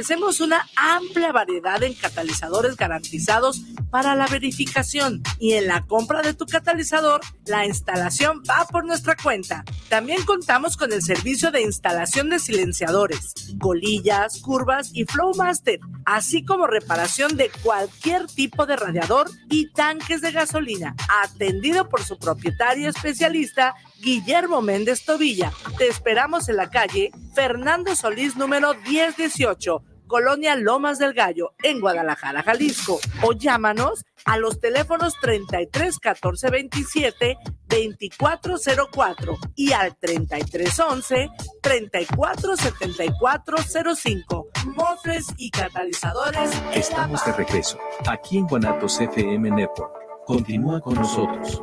ofrecemos una amplia variedad en catalizadores garantizados para la verificación y en la compra de tu catalizador, la instalación va por nuestra cuenta. También contamos con el servicio de instalación de silenciadores, colillas, curvas y Flowmaster, así como reparación de cualquier tipo de radiador y tanques de gasolina, atendido por su propietario especialista Guillermo Méndez Tobilla. Te esperamos en la calle Fernando Solís número 1018, Colonia Lomas del Gallo, en Guadalajara, Jalisco. O llámanos a los teléfonos 33 14 27 2404 y al 3311 34 74 05. Mofres y catalizadores. Estamos de regreso, aquí en Guanatos FM Network. Continúa con nosotros.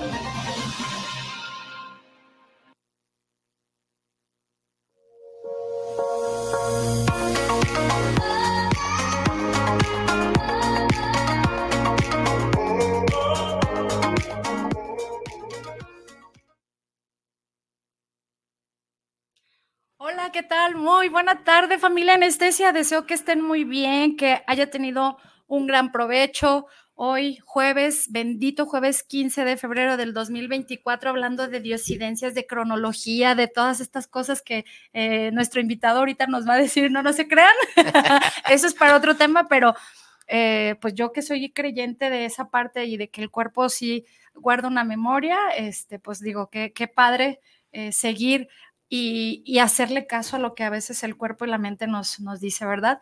¿qué tal? Muy buena tarde, familia Anestesia. Deseo que estén muy bien, que haya tenido un gran provecho. Hoy, jueves, bendito jueves 15 de febrero del 2024, hablando de diosidencias, de cronología, de todas estas cosas que eh, nuestro invitado ahorita nos va a decir, no, no se crean. Eso es para otro tema, pero eh, pues yo que soy creyente de esa parte y de que el cuerpo sí guarda una memoria, este, pues digo, qué, qué padre eh, seguir y, hacerle caso a lo que a veces el cuerpo y la mente nos, nos dice, ¿verdad?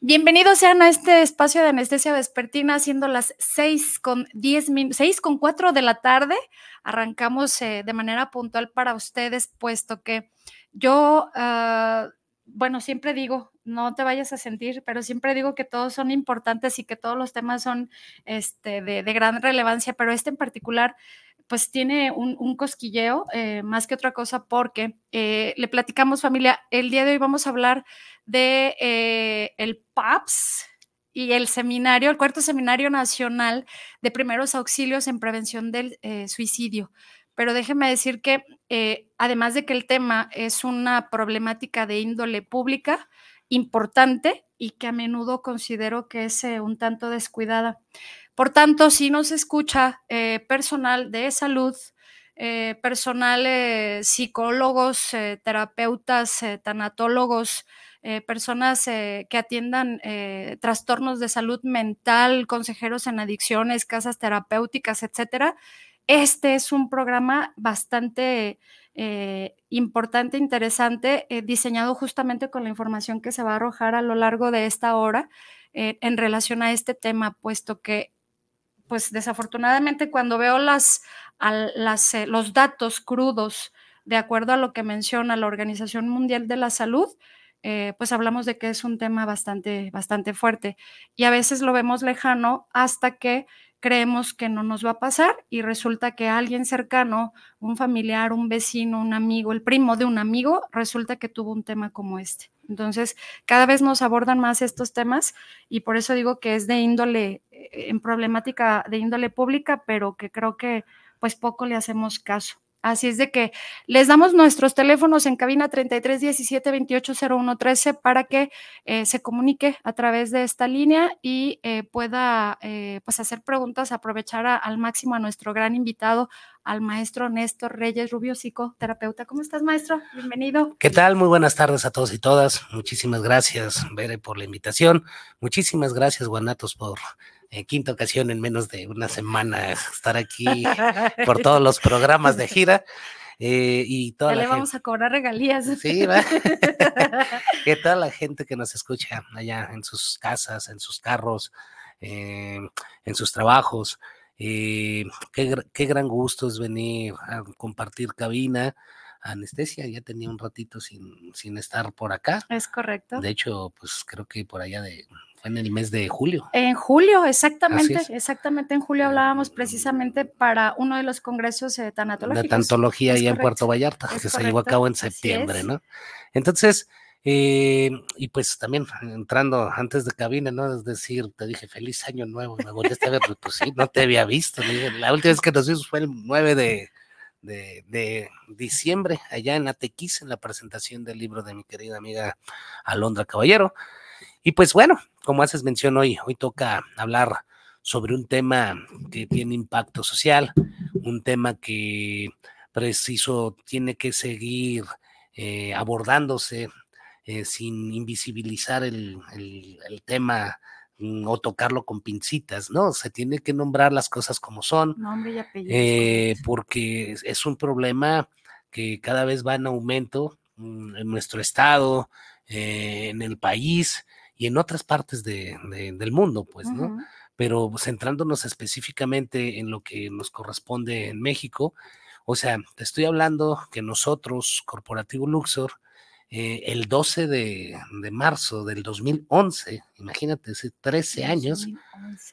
Bienvenidos sean a este espacio de anestesia vespertina, siendo las 6 con 10 minutos, 6 con 4 de la tarde. Arrancamos eh, de manera puntual para ustedes, puesto que yo, ah, bueno, siempre digo, no te vayas a sentir, pero siempre digo que todos son importantes y que todos los temas son este, de, de gran relevancia, pero este en particular pues tiene un, cosquilleo eh, más que otra cosa porque eh, le platicamos familia, el día de hoy vamos a hablar de eh, el PAPS y el seminario, el cuarto seminario nacional de primeros auxilios en prevención del suicidio. Pero déjeme decir que además de que el tema es una problemática de índole pública importante y que a menudo considero que es un tanto descuidada. Por tanto, si nos escucha eh, personal de salud, eh, personal, eh, psicólogos, terapeutas, tanatólogos, personas que atiendan trastornos de salud mental, consejeros en adicciones, casas terapéuticas, etcétera. Este es un programa bastante importante, interesante, diseñado justamente con la información que se va a arrojar a lo largo de esta hora en relación a este tema, puesto que pues desafortunadamente cuando veo las, eh, los datos crudos de acuerdo a lo que menciona la Organización Mundial de la Salud, eh, pues hablamos de que es un tema bastante, bastante fuerte y a veces lo vemos lejano hasta que creemos que no nos va a pasar y resulta que alguien cercano, un familiar, un vecino, un amigo, el primo de un amigo, resulta que tuvo un tema como este. Entonces, cada vez nos abordan más estos temas y por eso digo que es de índole, en problemática de índole pública, pero que creo que pues poco le hacemos caso. Así es de que les damos nuestros teléfonos en cabina 33 17 28 01 13 para que eh, se comunique a través de esta línea y eh, pueda eh, pues hacer preguntas, aprovechar al máximo a nuestro gran invitado, al maestro Néstor Reyes Rubio, psicoterapeuta. ¿Cómo estás, maestro? Bienvenido. ¿Qué tal? Muy buenas tardes a todos y todas. Muchísimas gracias, Bere, por la invitación. Muchísimas gracias, Guanatos, por en quinta ocasión en menos de una semana estar aquí por todos los programas de gira. Eh, y toda le vamos a cobrar regalías. Sí, ¿va? que toda la gente que nos escucha allá en sus casas, en sus carros, eh, en sus trabajos. Eh, qué, qué, gran gusto es venir a compartir cabina. Anestesia ya tenía un ratito sin, sin estar por acá. Es correcto. De hecho, pues creo que por allá de en el mes de julio. En julio, exactamente, exactamente en julio hablábamos precisamente para uno de los congresos de tanatológicos. De tantología ahí en Puerto Vallarta, que se llevó a cabo en septiembre, ¿no? Entonces, Eh, y pues también entrando antes de cabina, ¿no? Es decir, te dije feliz año nuevo, me volviste a ver, pues sí, no te había visto. La última vez que nos vimos fue el 9 de, de, diciembre, allá en Atequis, en la presentación del libro de mi querida amiga Alondra Caballero. Y pues bueno, como haces mención hoy, hoy toca hablar sobre un tema que tiene impacto social, un tema que preciso tiene que seguir eh, abordándose eh, sin invisibilizar el, tema mm, o tocarlo con pincitas, ¿no? Se tiene que nombrar las cosas como son, eh, porque es un problema que cada vez va en aumento mm, en nuestro estado, eh, en el país y en otras partes del mundo, pues, ¿no? Pero centrándonos específicamente en lo que nos corresponde en México, o sea, te estoy hablando que nosotros, Corporativo Luxor, eh, el 12 de, marzo del 2011, imagínate, hace 13 años,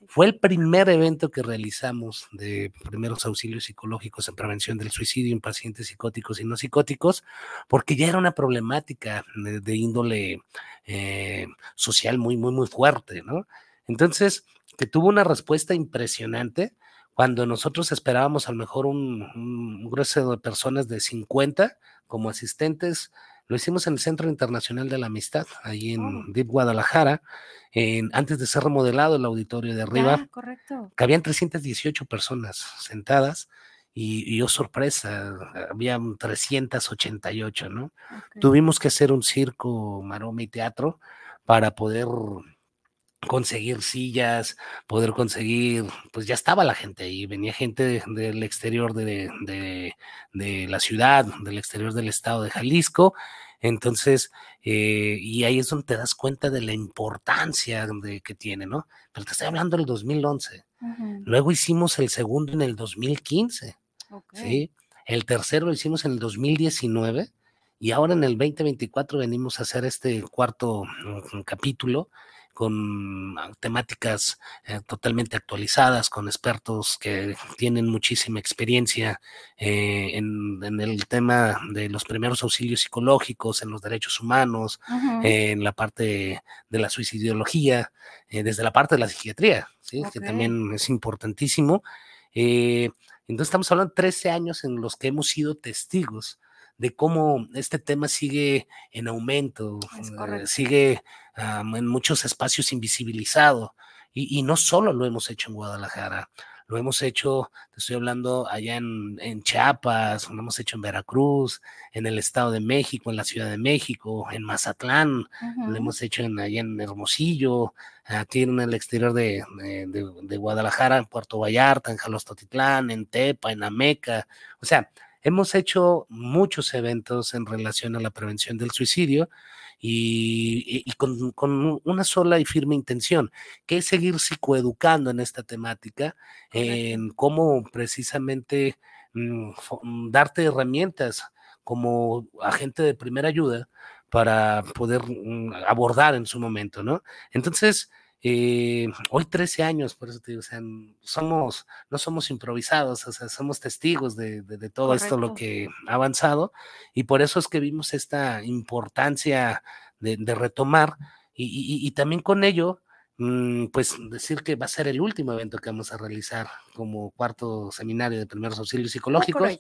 fue el primer evento que realizamos de primeros auxilios psicológicos en prevención del suicidio en pacientes psicóticos y no psicóticos, porque ya era una problemática de, índole eh, social muy, muy, muy fuerte, ¿no? Entonces, que tuvo una respuesta impresionante cuando nosotros esperábamos a lo mejor un, un grueso de personas de 50 como asistentes, lo hicimos en el Centro Internacional de la Amistad, ahí en oh. Deep Guadalajara, en, antes de ser remodelado el auditorio de arriba. Ah, correcto. Cabían 318 personas sentadas y, y oh sorpresa, había 388, ¿no? Tuvimos que hacer un circo, maroma y teatro para poder conseguir sillas, poder conseguir, pues ya estaba la gente ahí, venía gente del exterior de, de, la ciudad, del exterior del estado de Jalisco, entonces, eh, y ahí es donde te das cuenta de la importancia de, que tiene, ¿no? Pero te estoy hablando del 2011. Luego hicimos el segundo en el 2015, ¿sí? El tercero lo hicimos en el 2019 y ahora en el 2024 venimos a hacer este cuarto mm, capítulo con ah, temáticas eh, totalmente actualizadas, con expertos que tienen muchísima experiencia eh, en, el tema de los primeros auxilios psicológicos, en los derechos humanos, en la parte de la suicidología, eh, desde la parte de la psiquiatría, que también es importantísimo. entonces estamos hablando de 13 años en los que hemos sido testigos de cómo este tema sigue en aumento, eh, sigue en muchos espacios invisibilizado. Y, no solo lo hemos hecho en Guadalajara, lo hemos hecho, te estoy hablando allá en, Chiapas, lo hemos hecho en Veracruz, en el Estado de México, en la Ciudad de México, en Mazatlán, lo hemos hecho en, allá en Hermosillo, aquí en el exterior de, de Guadalajara, en Puerto Vallarta, en Jalostotitlán, en Tepa, en Ameca. O sea, Hemos hecho muchos eventos en relación a la prevención del suicidio y, con, una sola y firme intención, que es seguir psicoeducando en esta temática, en cómo precisamente mm, mm, darte herramientas como agente de primera ayuda para poder mm, abordar en su momento, ¿no? Entonces, eh, hoy 13 años, por eso te digo, o sea, somos, no somos improvisados, o sea, somos testigos de, todo esto, lo que ha avanzado, y por eso es que vimos esta importancia de, retomar, y, también con ello, mm, pues decir que va a ser el último evento que vamos a realizar como cuarto seminario de primeros auxilios psicológicos.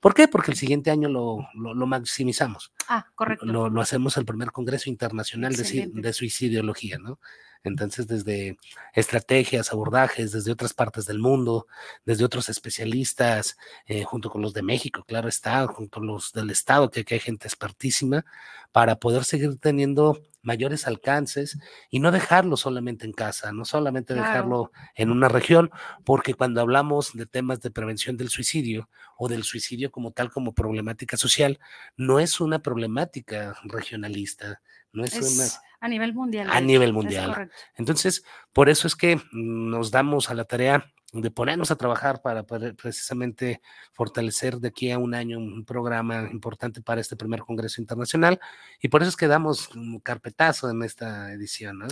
¿Por qué? Porque el siguiente año lo, maximizamos. Ah, correcto. Lo, hacemos el primer Congreso Internacional de, de, Suicidología, ¿no? Entonces, desde estrategias, abordajes, desde otras partes del mundo, desde otros especialistas, eh, junto con los de México, claro está, junto con los del Estado, que aquí hay gente expertísima, para poder seguir teniendo mayores alcances y no dejarlo solamente en casa, no solamente dejarlo en una región, porque cuando hablamos de temas de prevención del suicidio o del suicidio como tal como problemática social, no es una problemática regionalista, no es, una... A nivel mundial. A nivel mundial. Entonces, por eso es que nos damos a la tarea de ponernos a trabajar para precisamente fortalecer de aquí a un año un programa importante para este primer Congreso Internacional y por eso es que damos un carpetazo en esta edición. ¿no?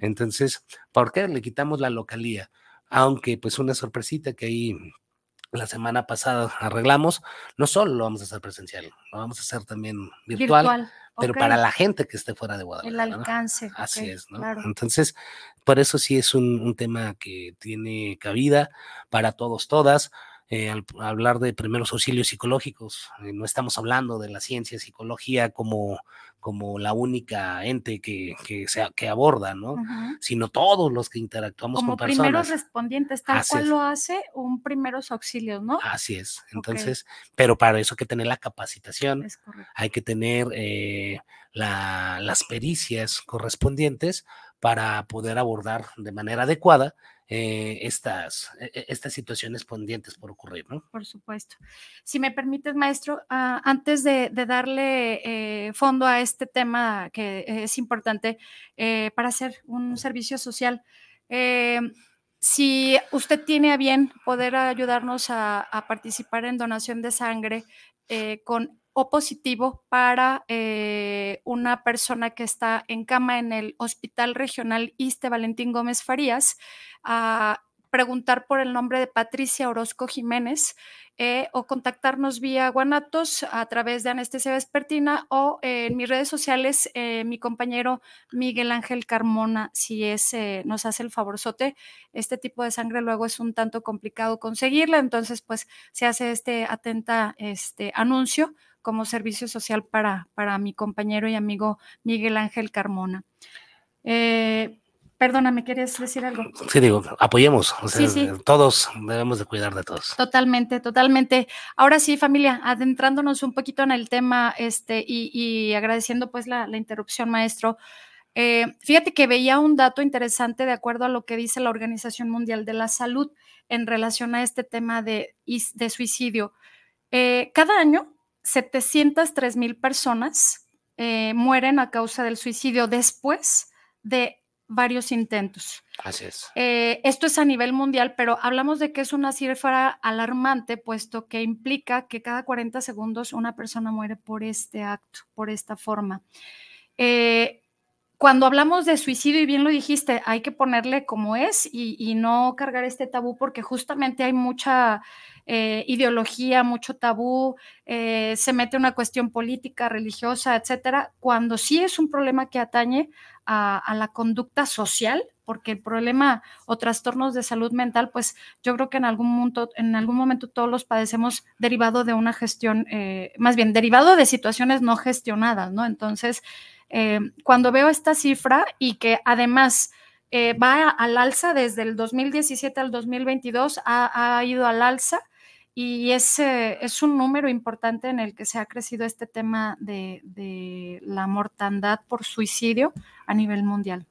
Entonces, ¿por qué le quitamos la localía? Aunque pues una sorpresita que ahí la semana pasada arreglamos, no solo lo vamos a hacer presencial, lo vamos a hacer también virtual. Pero para la gente que esté fuera de Guadalajara. El ¿no? alcance. Así es, ¿no? claro. Entonces, por eso sí es un, un tema que tiene cabida para todos, todas. Eh, al hablar de primeros auxilios psicológicos, eh, no estamos hablando de la ciencia psicología como, como la única ente que, que, se, que aborda, ¿no? Sino todos los que interactuamos Como con primeros personas. respondientes, tal Así cual es. lo hace un primeros auxilios, ¿no? Así es. Entonces, pero para eso hay que tener la capacitación, Es correcto. hay que tener eh, la- las pericias correspondientes para poder abordar de manera adecuada eh, estas, e- e- estas situaciones pendientes por ocurrir, ¿no? Por supuesto. Si me permites, maestro, ah, antes de, darle eh, fondo a este tema que es importante eh, para hacer un servicio social, si usted tiene a bien poder ayudarnos a, participar en donación de sangre con O positivo para eh, una persona que está en cama en el Hospital Regional Iste Valentín Gómez Farías, a preguntar por el nombre de Patricia Orozco Jiménez eh, o contactarnos vía Guanatos a través de Anestesia Vespertina o eh, en mis redes sociales, mi compañero Miguel Ángel Carmona, si es, nos hace el favorzote. Este tipo de sangre luego es un tanto complicado conseguirla, entonces pues se hace este atenta este anuncio como servicio social para, para mi compañero y amigo Miguel Ángel Carmona. Eh, perdóname, ¿querías decir algo? Sí, digo, apoyemos, o sea, Sí, sí. todos debemos de cuidar de todos. Totalmente, totalmente. Ahora sí, familia, adentrándonos un poquito en el tema este, y, y agradeciendo pues la, la interrupción, maestro. Eh, fíjate que veía un dato interesante de acuerdo a lo que dice la Organización Mundial de la Salud en relación a este tema de, de suicidio. Eh, cada año, 703 mil personas eh, mueren a causa del suicidio después de varios intentos. Así es. Eh, esto es a nivel mundial, pero hablamos de que es una cifra alarmante, puesto que implica que cada 40 segundos una persona muere por este acto, por esta forma. Eh, cuando hablamos de suicidio, y bien lo dijiste, hay que ponerle como es y, no cargar este tabú, porque justamente hay mucha eh, ideología, mucho tabú, eh, se mete una cuestión política, religiosa, etcétera, cuando sí es un problema que atañe a, a la conducta social, porque el problema o trastornos de salud mental, pues yo creo que en algún, momento, en algún momento todos los padecemos derivado de una gestión, eh, más bien derivado de situaciones no gestionadas, ¿no? Entonces, eh, cuando veo esta cifra y que además eh, va al alza desde el 2017 al 2022, ha, ha ido al alza y es, eh, es, un número importante en el que se ha crecido este tema de, de la mortandad por suicidio a nivel mundial.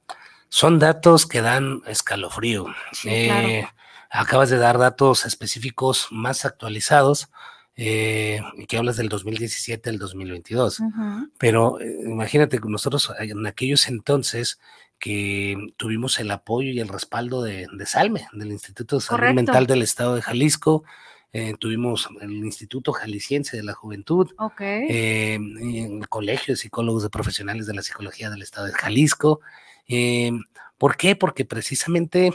Son datos que dan escalofrío. Sí, eh, claro. Acabas de dar datos específicos más actualizados, eh, que hablas del 2017 al 2022. Uh -huh. Pero eh, imagínate, nosotros en aquellos entonces que tuvimos el apoyo y el respaldo de, de Salme, del Instituto de Salud Correcto. Mental del Estado de Jalisco, eh, tuvimos el Instituto Jalisciense de la Juventud, okay. eh, el Colegio de Psicólogos de Profesionales de la Psicología del Estado de Jalisco. Eh, ¿Por qué? Porque precisamente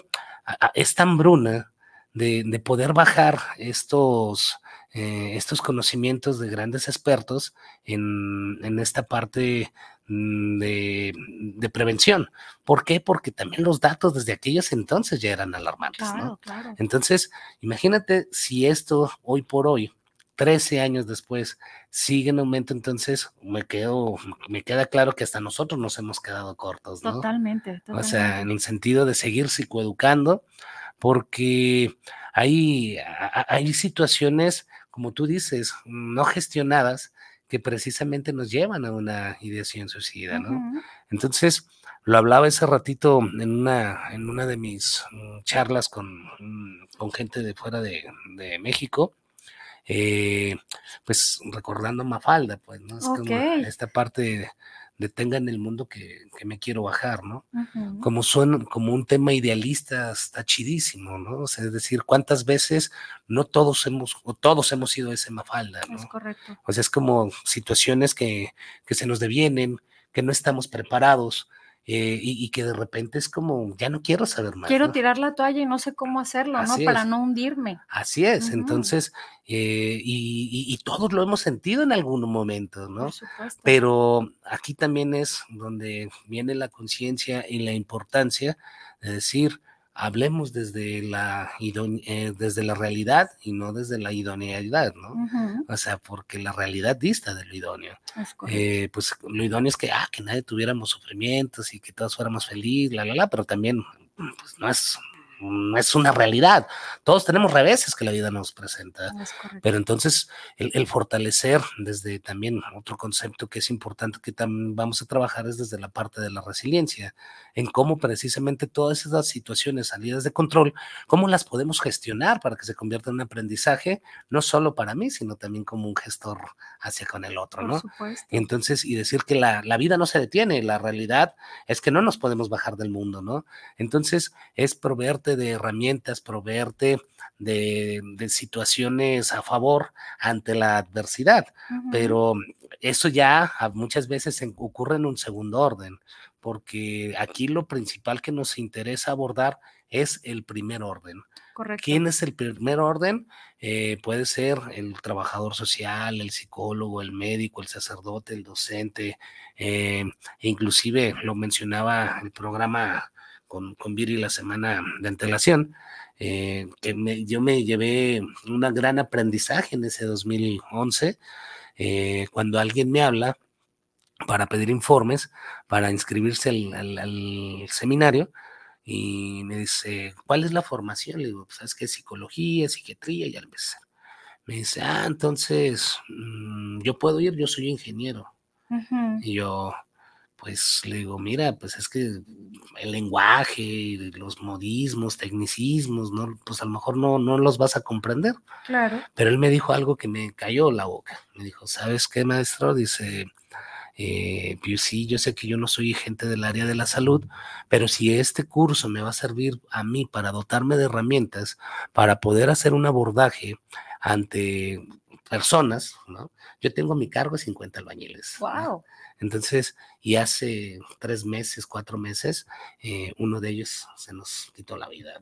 esta hambruna de, de, poder bajar estos, eh, estos conocimientos de grandes expertos en, en esta parte mm, de, de, prevención. ¿Por qué? Porque también los datos desde aquellos entonces ya eran alarmantes. Claro, ¿no? claro. Entonces, imagínate si esto hoy por hoy, 13 años después, sigue en aumento, entonces me quedo, me queda claro que hasta nosotros nos hemos quedado cortos, ¿no? Totalmente, totalmente. O sea, en el sentido de seguir psicoeducando, porque hay, hay situaciones, como tú dices, no gestionadas que precisamente nos llevan a una ideación suicida, ¿no? Uh -huh. Entonces, lo hablaba ese ratito en una, en una de mis mm, charlas con, con gente de fuera de, de México, eh, pues recordando Mafalda, pues, ¿no? Es okay. como esta parte de, de tenga en el mundo que, que, me quiero bajar, ¿no? Uh -huh. Como son, como un tema idealista está chidísimo, ¿no? O sea, es decir, cuántas veces no todos hemos, o todos hemos sido ese Mafalda, ¿no? Es correcto. O sea, es como situaciones que, que se nos devienen, que no estamos preparados, eh, y, que de repente es como, ya no quiero saber más. Quiero tirar la toalla y no sé cómo hacerlo, ¿no? Para no hundirme. Así es, entonces, eh, y, todos lo hemos sentido en algún momento, ¿no? Pero aquí también es donde viene la conciencia y la importancia de decir, hablemos desde la, eh, desde la realidad y no desde la idoneidad, ¿no? O sea, porque la realidad dista de lo idóneo. Eh, pues lo idóneo es que, ah, que nadie tuviéramos sufrimientos y que todos fuéramos felices, la, la, la, pero también, pues no es es una realidad. Todos tenemos reveses que la vida nos presenta. pero entonces el, fortalecer desde también otro concepto que es importante que también vamos a trabajar es desde la parte de la resiliencia, en cómo precisamente todas esas situaciones salidas de control, cómo las podemos gestionar para que se convierta en un aprendizaje, no solo para mí, sino también como un gestor hacia con el otro, ¿no? Entonces, y decir que la, la vida no se detiene, la realidad es que no nos podemos bajar del mundo, ¿no? Entonces, es proveerte de herramientas, proveerte de, situaciones a favor ante la adversidad, pero eso ya muchas veces ocurre en un segundo orden, porque aquí lo principal que nos interesa abordar es el primer orden. ¿Quién es el primer orden? Eh, puede ser el trabajador social, el psicólogo, el médico, el sacerdote, el docente, eh, inclusive lo mencionaba el programa con, con Viri la semana de antelación, eh, que yo me llevé un gran aprendizaje en ese 2011, eh, cuando alguien me habla para pedir informes, para inscribirse al, seminario, y me dice, ¿cuál es la formación? Le digo, pues, ¿sabes qué? Psicología, psiquiatría, y ya empecé. Me dice, ah, entonces, mm, yo puedo ir, yo soy ingeniero. Y yo, pues le digo, mira, pues es que el lenguaje, los modismos, tecnicismos, no, pues a lo mejor no, no los vas a comprender. Claro. Pero él me dijo algo que me cayó la boca. Me dijo, ¿sabes qué, maestro? Dice, eh, pues sí, yo sé que yo no soy gente del área de la salud, pero si este curso me va a servir a mí para dotarme de herramientas, para poder hacer un abordaje ante personas, ¿no? Yo tengo a mi cargo 50 albañiles. Wow. Entonces, y hace tres meses, cuatro meses, eh, uno de ellos se nos quitó la vida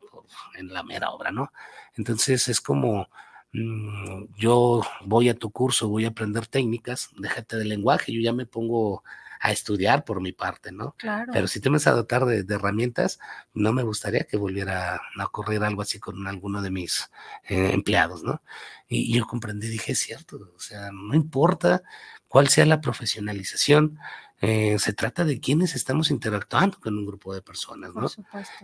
en la mera obra, ¿no? Entonces es como, mm, yo voy a tu curso, voy a aprender técnicas, déjate del lenguaje, yo ya me pongo a estudiar por mi parte, ¿no? Claro. Pero si te vas a dotar de, herramientas, no me gustaría que volviera a ocurrir algo así con alguno de mis eh, empleados, ¿no? Y, y, yo comprendí, dije, es cierto, o sea, no importa cuál sea la profesionalización, eh, se trata de quienes estamos interactuando con un grupo de personas, ¿no?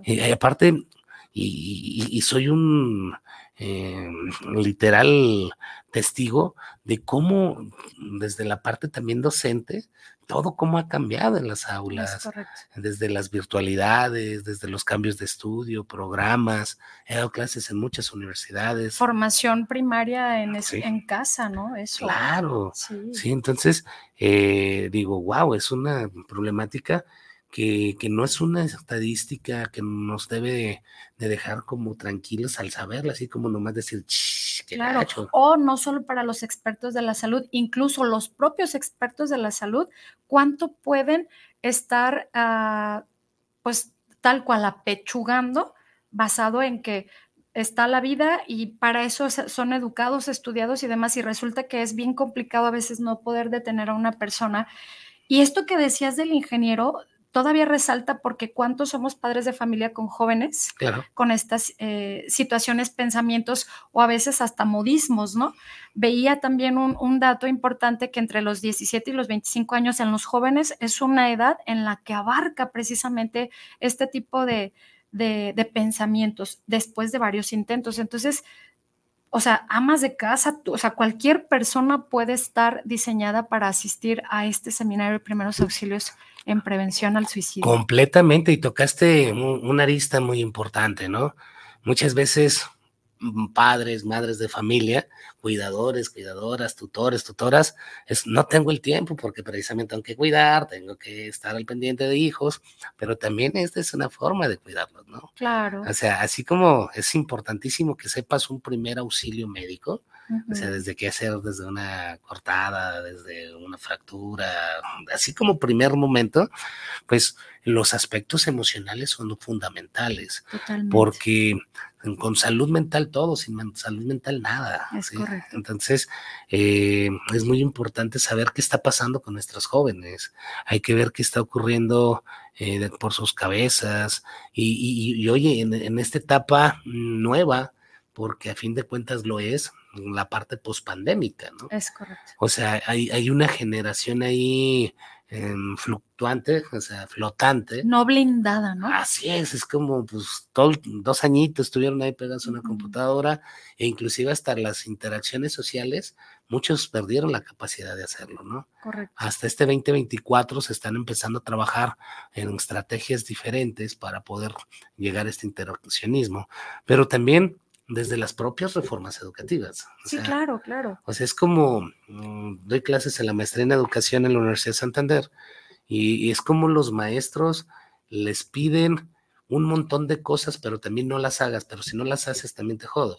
Y, aparte, y, soy un eh, literal testigo de cómo desde la parte también docente todo cómo ha cambiado en las aulas, desde las virtualidades, desde los cambios de estudio, programas, he dado clases en muchas universidades. Formación primaria en, en casa, ¿no? Eso. Claro, sí, entonces eh, digo, wow, es una problemática que, no es una estadística que nos debe de, dejar como tranquilos al saberla, así como nomás decir, qué claro. O no solo para los expertos de la salud, incluso los propios expertos de la salud, cuánto pueden estar, ah, pues, tal cual apechugando, basado en que está la vida y para eso son educados, estudiados y demás, y resulta que es bien complicado a veces no poder detener a una persona. Y esto que decías del ingeniero, todavía resalta porque cuántos somos padres de familia con jóvenes, con estas eh, situaciones, pensamientos o a veces hasta modismos, ¿no? Veía también un, dato importante que entre los 17 y los 25 años en los jóvenes es una edad en la que abarca precisamente este tipo de, de pensamientos después de varios intentos. Entonces, o sea, amas de casa, o sea, cualquier persona puede estar diseñada para asistir a este seminario de primeros auxilios en prevención al suicidio. Completamente, y tocaste una arista muy importante, ¿no? Muchas veces padres, madres de familia, cuidadores, cuidadoras, tutores, tutoras, es no tengo el tiempo porque precisamente tengo que cuidar, tengo que estar al pendiente de hijos, pero también esta es una forma de cuidarlos, ¿no? Claro. O sea, así como es importantísimo que sepas un primer auxilio médico, O sea, desde qué hacer, desde una cortada, desde una fractura, así como primer momento, pues los aspectos emocionales son fundamentales. Totalmente. Porque con salud mental todo, sin salud mental nada. Es correcto. Entonces, eh, es muy importante saber qué está pasando con nuestros jóvenes. Hay que ver qué está ocurriendo eh, por sus cabezas. Y, oye, en, en, esta etapa nueva, porque a fin de cuentas lo es, la parte pospandémica, ¿no? Es correcto. O sea, hay, hay una generación ahí fluctuante, o sea, flotante. No blindada, ¿no? Así es, es como, pues, dos añitos estuvieron ahí pegados a una computadora e inclusive hasta las interacciones sociales, muchos perdieron la capacidad de hacerlo, ¿no? Correcto. Hasta este 2024 se están empezando a trabajar en estrategias diferentes para poder llegar a este interaccionismo, pero también desde las propias reformas educativas. sí, claro, claro. O sea, es como, mm, doy clases en la maestría en educación en la Universidad de Santander y, es como los maestros les piden un montón de cosas, pero también no las hagas, pero si no las haces también te jodo.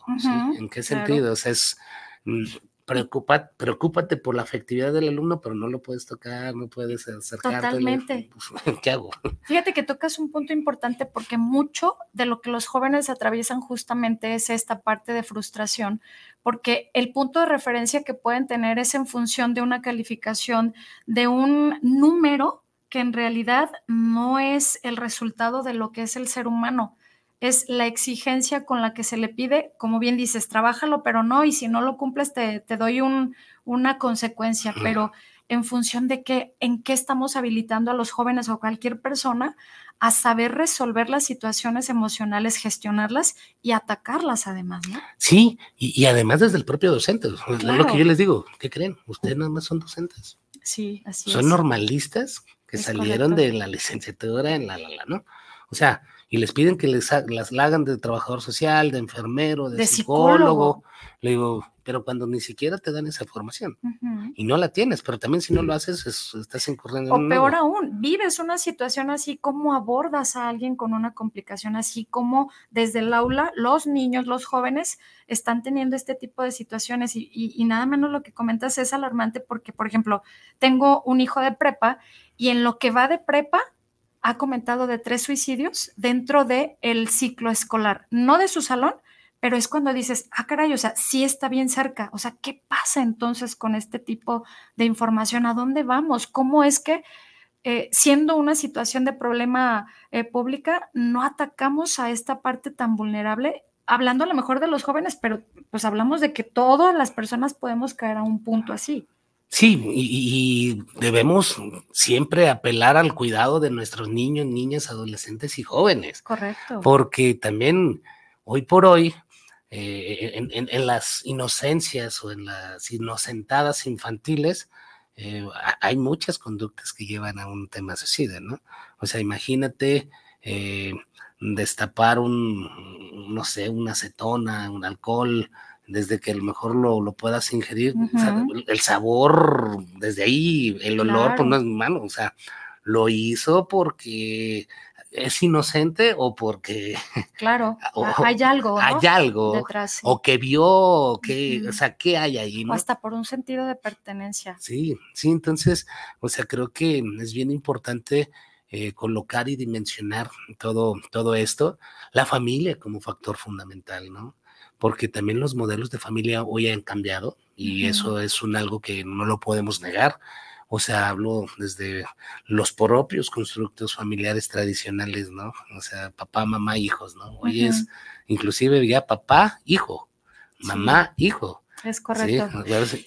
¿En qué sentido? O sea, es mm, preocupa, preocúpate por la afectividad del alumno, pero no lo puedes tocar, no puedes acercarte. Totalmente. Pues, ¿Qué hago? Fíjate que tocas un punto importante porque mucho de lo que los jóvenes atraviesan justamente es esta parte de frustración, porque el punto de referencia que pueden tener es en función de una calificación, de un número que en realidad no es el resultado de lo que es el ser humano es la exigencia con la que se le pide, como bien dices, trabájalo, pero no, y si no lo cumples te, te doy un, una consecuencia, pero en función de qué, en qué estamos habilitando a los jóvenes o cualquier persona a saber resolver las situaciones emocionales, gestionarlas y atacarlas además, ¿no? Sí, y, además desde el propio docente, es lo que yo les digo, ¿qué creen? Ustedes nada más son docentes. Sí, así son normalistas que salieron de la licenciatura en la, la, la, ¿no? O sea, y les piden que les las hagan de trabajador social, de enfermero, de, psicólogo. Le digo, pero cuando ni siquiera te dan esa formación y no la tienes, pero también si no lo haces, estás incurriendo en O peor aún, vives una situación así, ¿cómo abordas a alguien con una complicación así? como desde el aula los niños, los jóvenes están teniendo este tipo de situaciones? Y, y nada menos lo que comentas es alarmante porque, por ejemplo, tengo un hijo de prepa y en lo que va de prepa, ha comentado de tres suicidios dentro del el ciclo escolar, no de su salón, pero es cuando dices, ah, caray, o sea, sí está bien cerca. O sea, ¿qué pasa entonces con este tipo de información? ¿A dónde vamos? ¿Cómo es que, eh, siendo una situación de problema eh, pública, no atacamos a esta parte tan vulnerable? Hablando a lo mejor de los jóvenes, pero pues hablamos de que todas las personas podemos caer a un punto así. Sí, y, debemos siempre apelar al cuidado de nuestros niños, niñas, adolescentes y jóvenes. Correcto. Porque también hoy por hoy, eh, en, las inocencias o en las inocentadas infantiles, eh, hay muchas conductas que llevan a un tema suicida, ¿no? O sea, imagínate eh, destapar un, no sé, una acetona, un alcohol, desde que a lo mejor lo, puedas ingerir, el sabor, desde ahí, el olor, pues no es malo, o sea, lo hizo porque es inocente o porque... Claro, hay algo. Hay algo. Detrás, O que vio, que, o sea, ¿qué hay ahí? ¿no? O hasta por un sentido de pertenencia. Sí, sí, entonces, o sea, creo que es bien importante eh, colocar y dimensionar todo, todo esto, la familia como factor fundamental, ¿no? Porque también los modelos de familia hoy han cambiado y eso es un algo que no lo podemos negar. O sea, hablo desde los propios constructos familiares tradicionales, ¿no? O sea, papá, mamá, hijos, ¿no? Hoy es inclusive ya papá, hijo, mamá, hijo. Es correcto.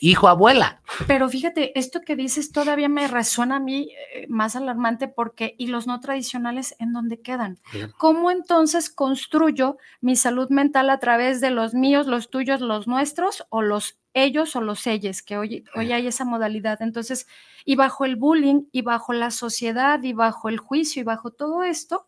hijo, abuela. Pero fíjate, esto que dices todavía me resuena a mí eh, más alarmante porque, ¿y los no tradicionales en dónde quedan? ¿Cómo entonces construyo mi salud mental a través de los míos, los tuyos, los nuestros o los ellos o los ellos, que hoy, hoy hay esa modalidad? Entonces, y bajo el bullying y bajo la sociedad y bajo el juicio y bajo todo esto,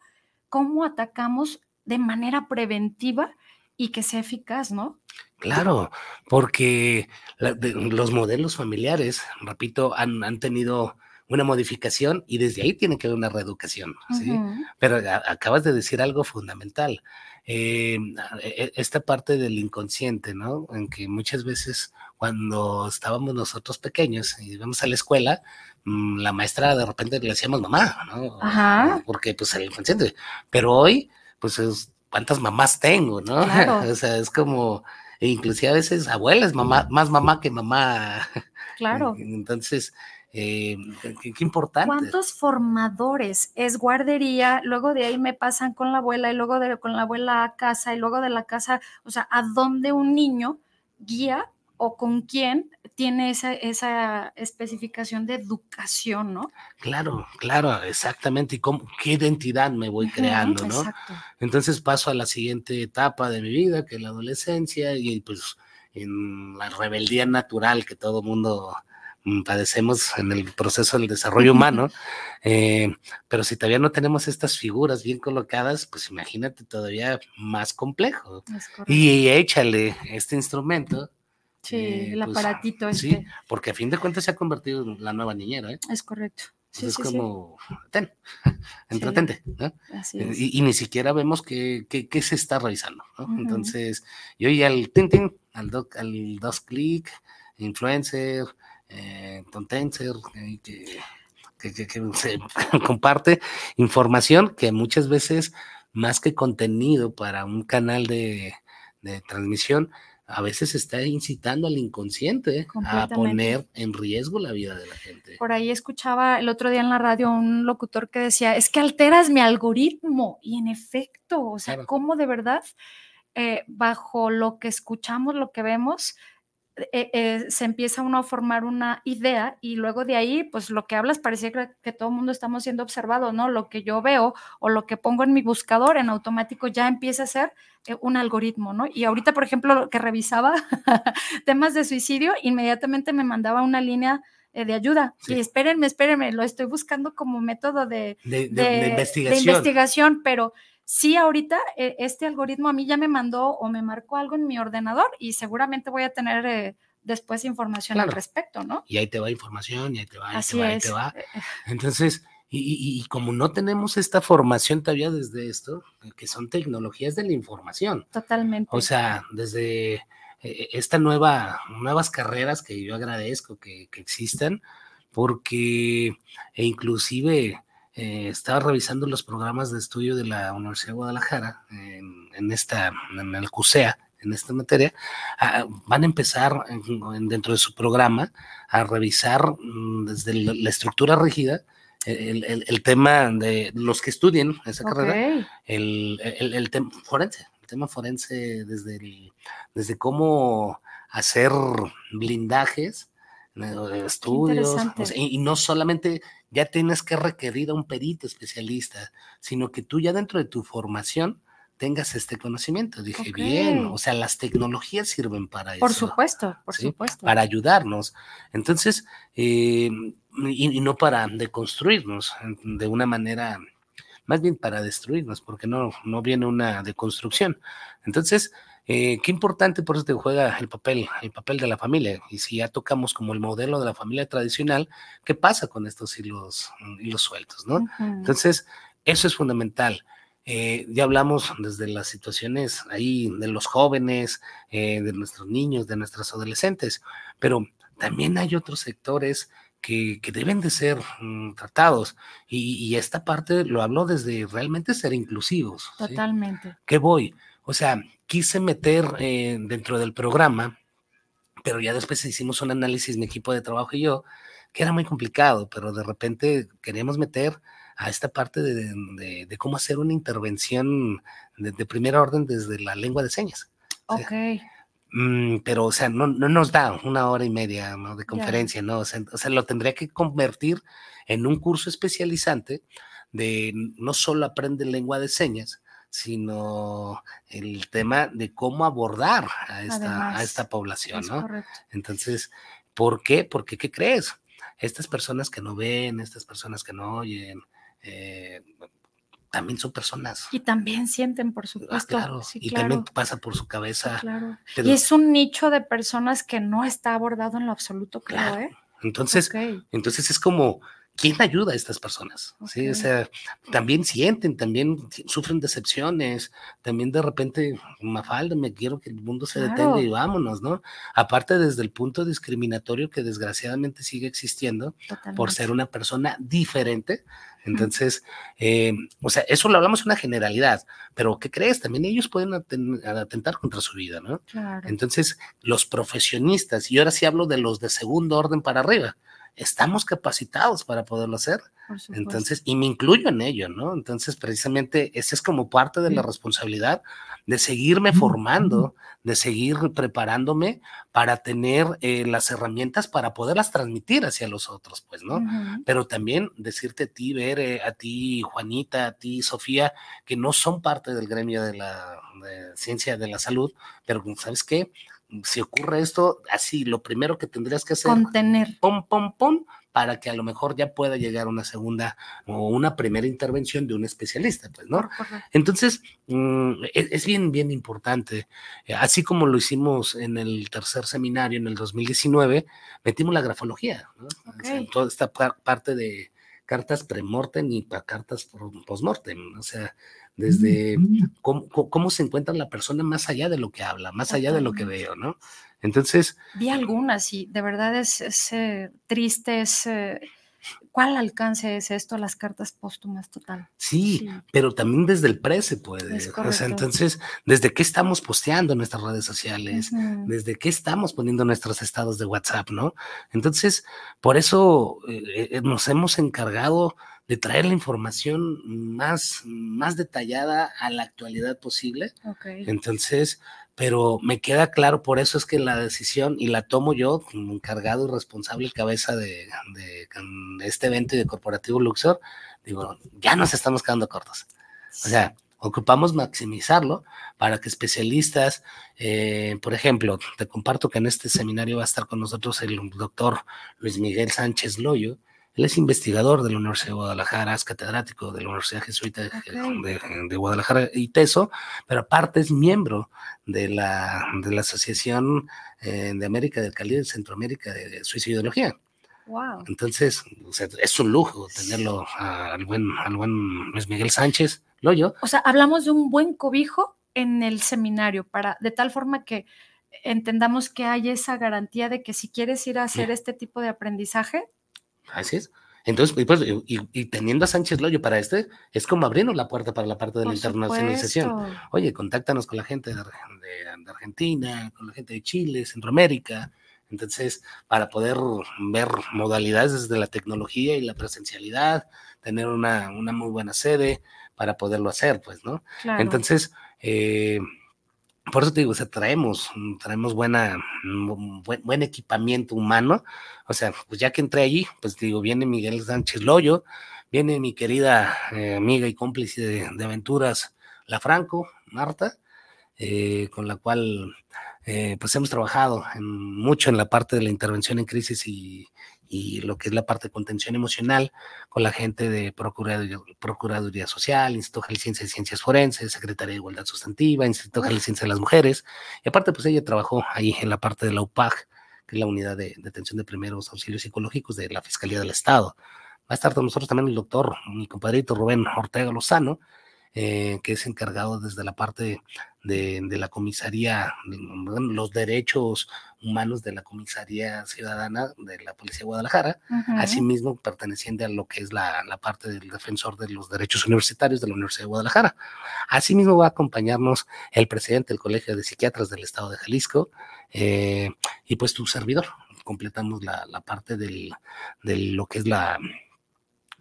¿cómo atacamos de manera preventiva y que sea eficaz, ¿no? Claro, porque los modelos familiares, repito, han, tenido una modificación y desde ahí tiene que haber una reeducación, ¿sí? Pero acabas de decir algo fundamental. Eh, e, esta parte del inconsciente, ¿no? En que muchas veces cuando estábamos nosotros pequeños y íbamos a la escuela, mm, la maestra de repente le decíamos mamá, ¿no? Ajá. Porque pues el inconsciente. Pero hoy, pues es, ¿cuántas mamás tengo, no? o sea, es como, inclusive a veces abuelas, mamá, más mamá que mamá. Claro. Entonces, eh, qué, importante. ¿Cuántos formadores es guardería? Luego de ahí me pasan con la abuela y luego de, con la abuela a casa y luego de la casa, o sea, ¿a dónde un niño guía o con quién tiene esa, esa especificación de educación, ¿no? Claro, claro, exactamente. ¿Y cómo, qué identidad me voy creando, no? Exacto. Entonces paso a la siguiente etapa de mi vida, que es la adolescencia, y pues en la rebeldía natural que todo mundo Mm, padecemos en el proceso del desarrollo humano, eh, pero si todavía no tenemos estas figuras bien colocadas, pues imagínate todavía más complejo. Y échale este instrumento. Sí, eh, el pues, aparatito este. Sí, porque a fin de cuentas se ha convertido en la nueva niñera. ¿eh? Es correcto. es como, ten, entretente, ¿no? Y, ni siquiera vemos qué, se está realizando, ¿no? Entonces, yo y al Tintin, al, al dos click, influencer, eh, Tontenser, eh, que, se comparte información que muchas veces, más que contenido para un canal de, transmisión, a veces está incitando al inconsciente a poner en riesgo la vida de la gente. Por ahí escuchaba el otro día en la radio un locutor que decía, es que alteras mi algoritmo. Y en efecto, o sea, ¿cómo de verdad, eh, bajo lo que escuchamos, lo que vemos, eh, eh, se empieza uno a formar una idea y luego de ahí, pues lo que hablas parecía que, todo el mundo estamos siendo observado, ¿no? Lo que yo veo o lo que pongo en mi buscador en automático ya empieza a ser eh, un algoritmo, ¿no? Y ahorita, por ejemplo, lo que revisaba temas de suicidio, inmediatamente me mandaba una línea de ayuda. Y espérenme, espérenme, lo estoy buscando como método de, investigación. de investigación, pero sí ahorita eh, este algoritmo a mí ya me mandó o me marcó algo en mi ordenador y seguramente voy a tener eh, después información al respecto, ¿no? Y ahí te va información, y ahí te va, y te va, y te va. Entonces, y, como no tenemos esta formación todavía desde esto, que son tecnologías de la información. Totalmente. O sea, desde eh, esta nueva, nuevas carreras que yo agradezco que, que existan, porque e inclusive eh, estaba revisando los programas de estudio de la Universidad de Guadalajara en, esta, en el CUSEA, en esta materia, ah, van a empezar dentro de su programa a revisar mm, desde la, estructura rígida el, tema de los que estudien esa carrera, el, tema forense, el tema forense desde, desde cómo hacer blindajes, estudios, y, no solamente ya tienes que requerir a un perito especialista, sino que tú ya dentro de tu formación tengas este conocimiento. Dije, bien, o sea, las tecnologías sirven para eso. Por supuesto, por supuesto. Para ayudarnos. Entonces, eh, y, no para deconstruirnos de una manera, más bien para destruirnos, porque no, no viene una deconstrucción. Entonces, eh, qué importante por eso te juega el papel, el papel de la familia. Y si ya tocamos como el modelo de la familia tradicional, ¿qué pasa con estos hilos, hilos sueltos? ¿no? Entonces, eso es fundamental. Eh, ya hablamos desde las situaciones ahí de los jóvenes, eh, de nuestros niños, de nuestros adolescentes, pero también hay otros sectores que, deben de ser mm, tratados. Y, esta parte lo hablo desde realmente ser inclusivos. Totalmente. ¿Qué voy? O sea, quise meter eh, dentro del programa, pero ya después hicimos un análisis, mi equipo de trabajo y yo, que era muy complicado, pero de repente queríamos meter a esta parte de, cómo hacer una intervención de, primera orden desde la lengua de señas. Ok. Mm, pero, o sea, no, no, nos da una hora y media de conferencia, ¿no? O sea, o sea, lo tendría que convertir en un curso especializante de no solo aprende lengua de señas, sino el tema de cómo abordar a esta, a esta población, ¿no? Entonces, ¿por qué? Porque, ¿qué crees? Estas personas que no ven, estas personas que no oyen, eh, también son personas. Y también sienten, por ah, supuesto. claro, y también pasa por su cabeza. Claro. y es un nicho de personas que no está abordado en lo absoluto, claro. ¿eh? Entonces, entonces es como ¿quién ayuda a estas personas? ¿Sí? O sea, también sienten, también sufren decepciones, también de repente, Mafalda, me quiero que el mundo se detenga y vámonos, ¿no? Aparte desde el punto discriminatorio que desgraciadamente sigue existiendo por ser una persona diferente. Entonces, eh, o sea, eso lo hablamos en una generalidad, pero ¿qué crees? También ellos pueden atentar contra su vida, ¿no? Entonces, los profesionistas, y ahora sí hablo de los de segundo orden para arriba, estamos capacitados para poderlo hacer. Entonces, y me incluyo en ello, ¿no? Entonces, precisamente, esa es como parte de la responsabilidad de seguirme formando, de seguir preparándome para tener eh, las herramientas para poderlas transmitir hacia los otros, pues, ¿no? Pero también decirte a ti, Bere, a ti, Juanita, a ti, Sofía, que no son parte del gremio de la ciencia de la salud, pero ¿sabes qué? Si ocurre esto, así, lo primero que tendrías que hacer. Contener. Pum, pum, pum, para que a lo mejor ya pueda llegar una segunda o una primera intervención de un especialista, pues, ¿no? Entonces, mm, e, es, bien, bien importante. Eh, así como lo hicimos en el tercer seminario en el 2019, metimos la grafología, ¿no? toda esta parte de cartas premortem y para cartas postmortem, o sea, desde cómo, se encuentra la persona más allá de lo que habla, más allá de lo que veo, ¿no? Entonces... Vi algunas y de verdad es, eh, triste, es... Eh, ¿Cuál alcance es esto, las cartas póstumas total? Sí, pero también desde el pre se puede. o sea, entonces, ¿desde qué estamos posteando en nuestras redes sociales? ¿Desde qué estamos poniendo nuestros estados de WhatsApp, no? Entonces, por eso eh, nos hemos encargado de traer la información más, más detallada a la actualidad posible. Entonces, pero me queda claro, por eso es que la decisión, y la tomo yo como encargado y responsable cabeza de, de, este evento y de Corporativo Luxor, digo, ya nos estamos quedando cortos. O sea, ocupamos maximizarlo para que especialistas, eh, por ejemplo, te comparto que en este seminario va a estar con nosotros el doctor Luis Miguel Sánchez Loyo, él es investigador de la Universidad de Guadalajara, es catedrático de la Universidad Jesuita de, Guadalajara y TESO, pero aparte es miembro de la, de la Asociación eh, de América del Caribe, Centroamérica de Suicidología. Wow. Entonces, es un lujo tenerlo al buen, al buen Luis Miguel Sánchez, Loyo. O sea, hablamos de un buen cobijo en el seminario, para, de tal forma que entendamos que hay esa garantía de que si quieres ir a hacer este tipo de aprendizaje, Así es. Entonces, pues, y, teniendo a Sánchez Loyo para este, es como abrirnos la puerta para la parte de la internacionalización. Oye, contáctanos con la gente de, Argentina, con la gente de Chile, Centroamérica. Entonces, para poder ver modalidades desde la tecnología y la presencialidad, tener una, una muy buena sede para poderlo hacer, pues, ¿no? Entonces, eh, por eso te digo, o sea, traemos, traemos buena, buen, equipamiento humano. O sea, pues ya que entré allí, pues digo, viene Miguel Sánchez Loyo, viene mi querida eh, amiga y cómplice de, aventuras, La Franco, Marta, eh, con la cual eh, pues hemos trabajado mucho en la parte de la intervención en crisis y, y lo que es la parte de contención emocional con la gente de Procuraduría, Procuraduría Social, Instituto Jalisciense de Ciencias Forenses, Secretaría de Igualdad Sustantiva, Instituto Jalisciense de las Mujeres. Y aparte, pues ella trabajó ahí en la parte de la UPAG, que es la Unidad de Detención de Primeros Auxilios Psicológicos de la Fiscalía del Estado. Va a estar con nosotros también el doctor, mi compadrito Rubén Ortega Lozano, eh, que es encargado desde la parte de, la comisaría, los derechos humanos de la comisaría ciudadana de la Policía de Guadalajara, asimismo perteneciente a lo que es la, parte del defensor de los derechos universitarios de la Universidad de Guadalajara. Asimismo va a acompañarnos el presidente del Colegio de Psiquiatras del Estado de Jalisco eh, y pues tu servidor. Completamos la, parte del, de lo que es la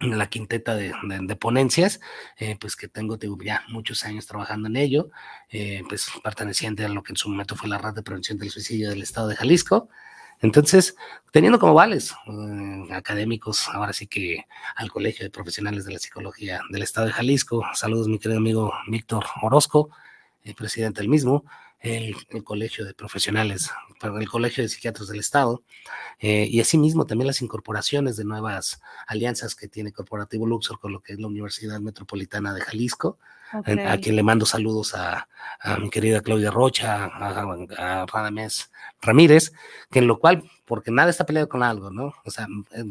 la quinteta de, ponencias, eh, pues que tengo, ya muchos años trabajando en ello, eh, pues perteneciente a lo que en su momento fue la red de prevención del suicidio del estado de Jalisco. Entonces, teniendo como vales eh, académicos, ahora sí que al Colegio de Profesionales de la Psicología del Estado de Jalisco, saludos mi querido amigo Víctor Orozco, el presidente del mismo, el, Colegio de Profesionales, el Colegio de Psiquiatras del Estado, eh, y asimismo también las incorporaciones de nuevas alianzas que tiene Corporativo Luxor con lo que es la Universidad Metropolitana de Jalisco, a quien le mando saludos a, mi querida Claudia Rocha, a, a Ramírez, que en lo cual porque nada está peleado con algo, ¿no? O sea,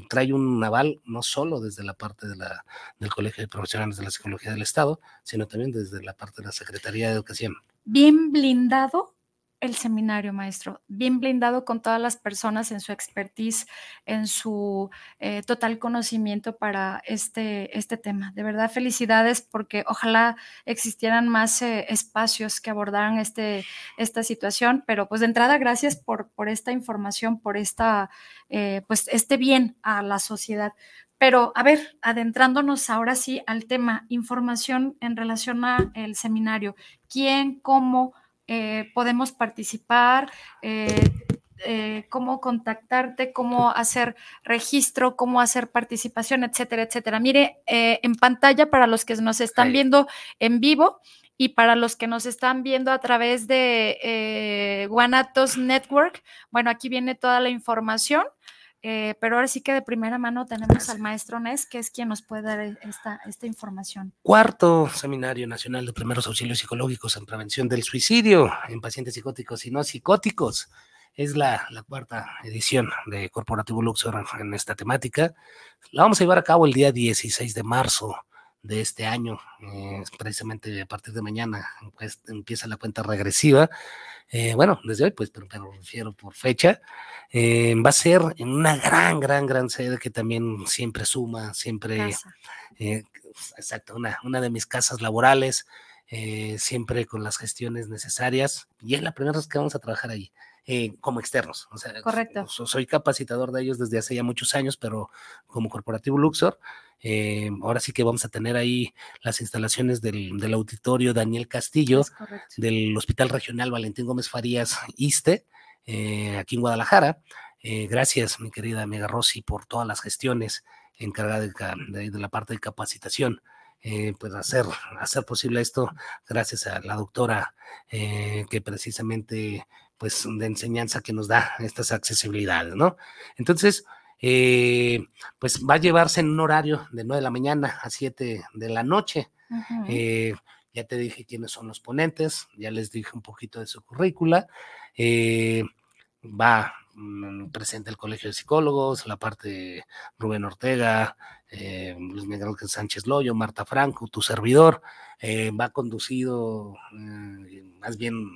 trae un aval no solo desde la parte de la, del Colegio de Profesionales de la Psicología del Estado, sino también desde la parte de la Secretaría de Educación. Bien blindado el seminario, maestro, bien blindado con todas las personas en su expertise, en su eh, total conocimiento para este, este tema. De verdad, felicidades porque ojalá existieran más eh, espacios que abordaran este, esta situación, pero pues de entrada, gracias por, por esta información, por esta, eh, pues este bien a la sociedad. Pero a ver, adentrándonos ahora sí al tema, información en relación al seminario, quién, cómo, eh, podemos participar, eh, eh, cómo contactarte, cómo hacer registro, cómo hacer participación, etcétera, etcétera. Mire, en pantalla para los que nos están viendo en vivo y para los que nos están viendo a través de Guanatos Network, bueno, aquí viene toda la información. Eh, pero ahora sí que de primera mano tenemos al maestro Nes, que es quien nos puede dar e, esta, información. Cuarto Seminario Nacional de Primeros Auxilios Psicológicos en Prevención del Suicidio en pacientes psicóticos y no psicóticos. Es la, la cuarta edición de Corporativo Luxor en esta temática. La vamos a llevar a cabo el día 16 de marzo de este año, eh, precisamente a partir de mañana pues, empieza la cuenta regresiva. Eh, bueno, desde hoy, pues, pero, pero refiero por fecha. Eh, va a ser en una gran, gran, gran sede que también siempre suma, siempre, eh, exacto, una, una de mis casas laborales, eh, siempre con las gestiones necesarias. Y es la primera vez que vamos a trabajar ahí. como externos. O sea, Correcto. soy capacitador de ellos desde hace ya muchos años, pero como corporativo Luxor, ahora sí que vamos a tener ahí las instalaciones del, del auditorio Daniel Castillo, del Hospital Regional Valentín Gómez Farías ISTE, eh, aquí en Guadalajara. Eh, gracias, mi querida amiga Rosy, por todas las gestiones encargadas de, la parte de capacitación. Eh, pues hacer, hacer posible esto gracias a la doctora que precisamente pues de enseñanza que nos da estas accesibilidades, ¿no? Entonces, pues va a llevarse en un horario de 9 de la mañana a 7 de la noche. ya te dije quiénes son los ponentes, ya les dije un poquito de su currícula. Eh, va mm, presente el Colegio de Psicólogos, la parte de Rubén Ortega, eh, Luis Miguel Sánchez Loyo, Marta Franco, tu servidor, eh, va conducido más bien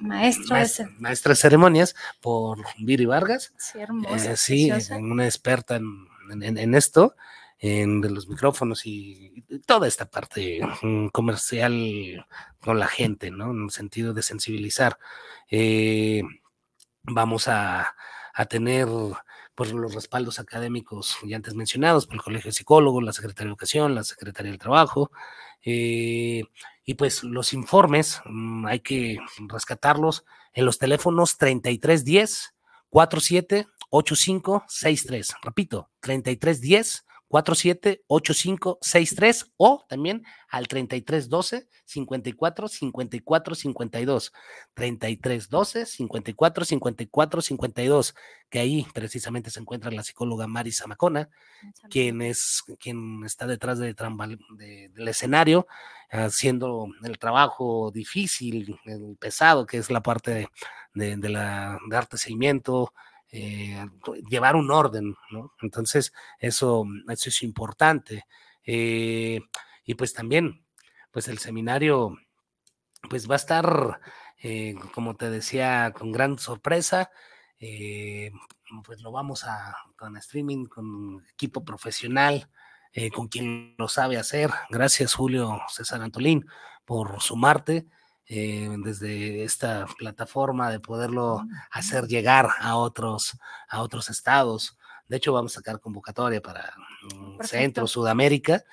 maestro maestra de ceremonias por Viri Vargas. Sí, hermosa. sí, una experta en esto de los micrófonos y, toda esta parte mm, comercial con la gente, ¿no? En el sentido de sensibilizar. Eh, vamos a, tener pues, los respaldos académicos ya antes mencionados por el Colegio de Psicólogos, la Secretaría de Educación, la Secretaría del Trabajo, eh, y pues los informes mm, hay que rescatarlos en los teléfonos 3310 47 8563. Repito, 3310 478563 o también al 3312 54 54 52 3312 54 54 52 que ahí precisamente se encuentra la psicóloga Mari Zamacona quien es quien está detrás de, del escenario haciendo el trabajo difícil pesado que es la parte de, de la de arte seguimiento eh, llevar un orden, ¿no? Entonces, eso, eso es importante. Eh, y pues también, pues el seminario, pues va a estar, eh, como te decía, con gran sorpresa. pues lo vamos a con streaming, con equipo profesional, con quien lo sabe hacer. Gracias, Julio César Antolín, por sumarte. Eh, desde esta plataforma de poderlo hacer llegar a otros, a otros estados. De hecho, vamos a sacar convocatoria para mm, Centro, Sudamérica,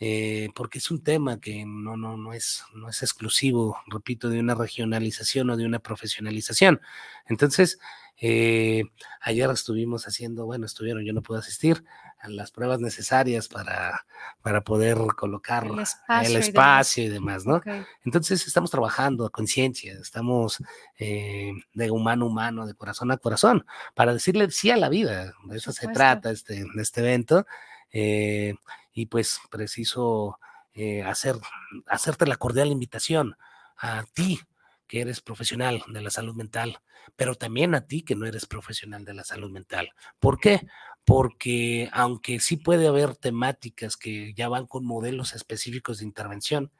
eh, porque es un tema que no, no, no, es, no es exclusivo, repito, de una regionalización o de una profesionalización. Entonces, eh, ayer estuvimos haciendo, bueno, estuvieron, yo no pude asistir las pruebas necesarias para, para poder colocar el espacio, y, demás. ¿no? Entonces estamos trabajando a conciencia, estamos eh, de humano a humano, de corazón a corazón, para decirle sí a la vida. De eso se trata este, este evento. Eh, y pues preciso hacer, hacerte la cordial invitación a ti que eres profesional de la salud mental, pero también a ti que no eres profesional de la salud mental. ¿Por qué? Porque aunque sí puede haber temáticas que ya van con modelos específicos de intervención,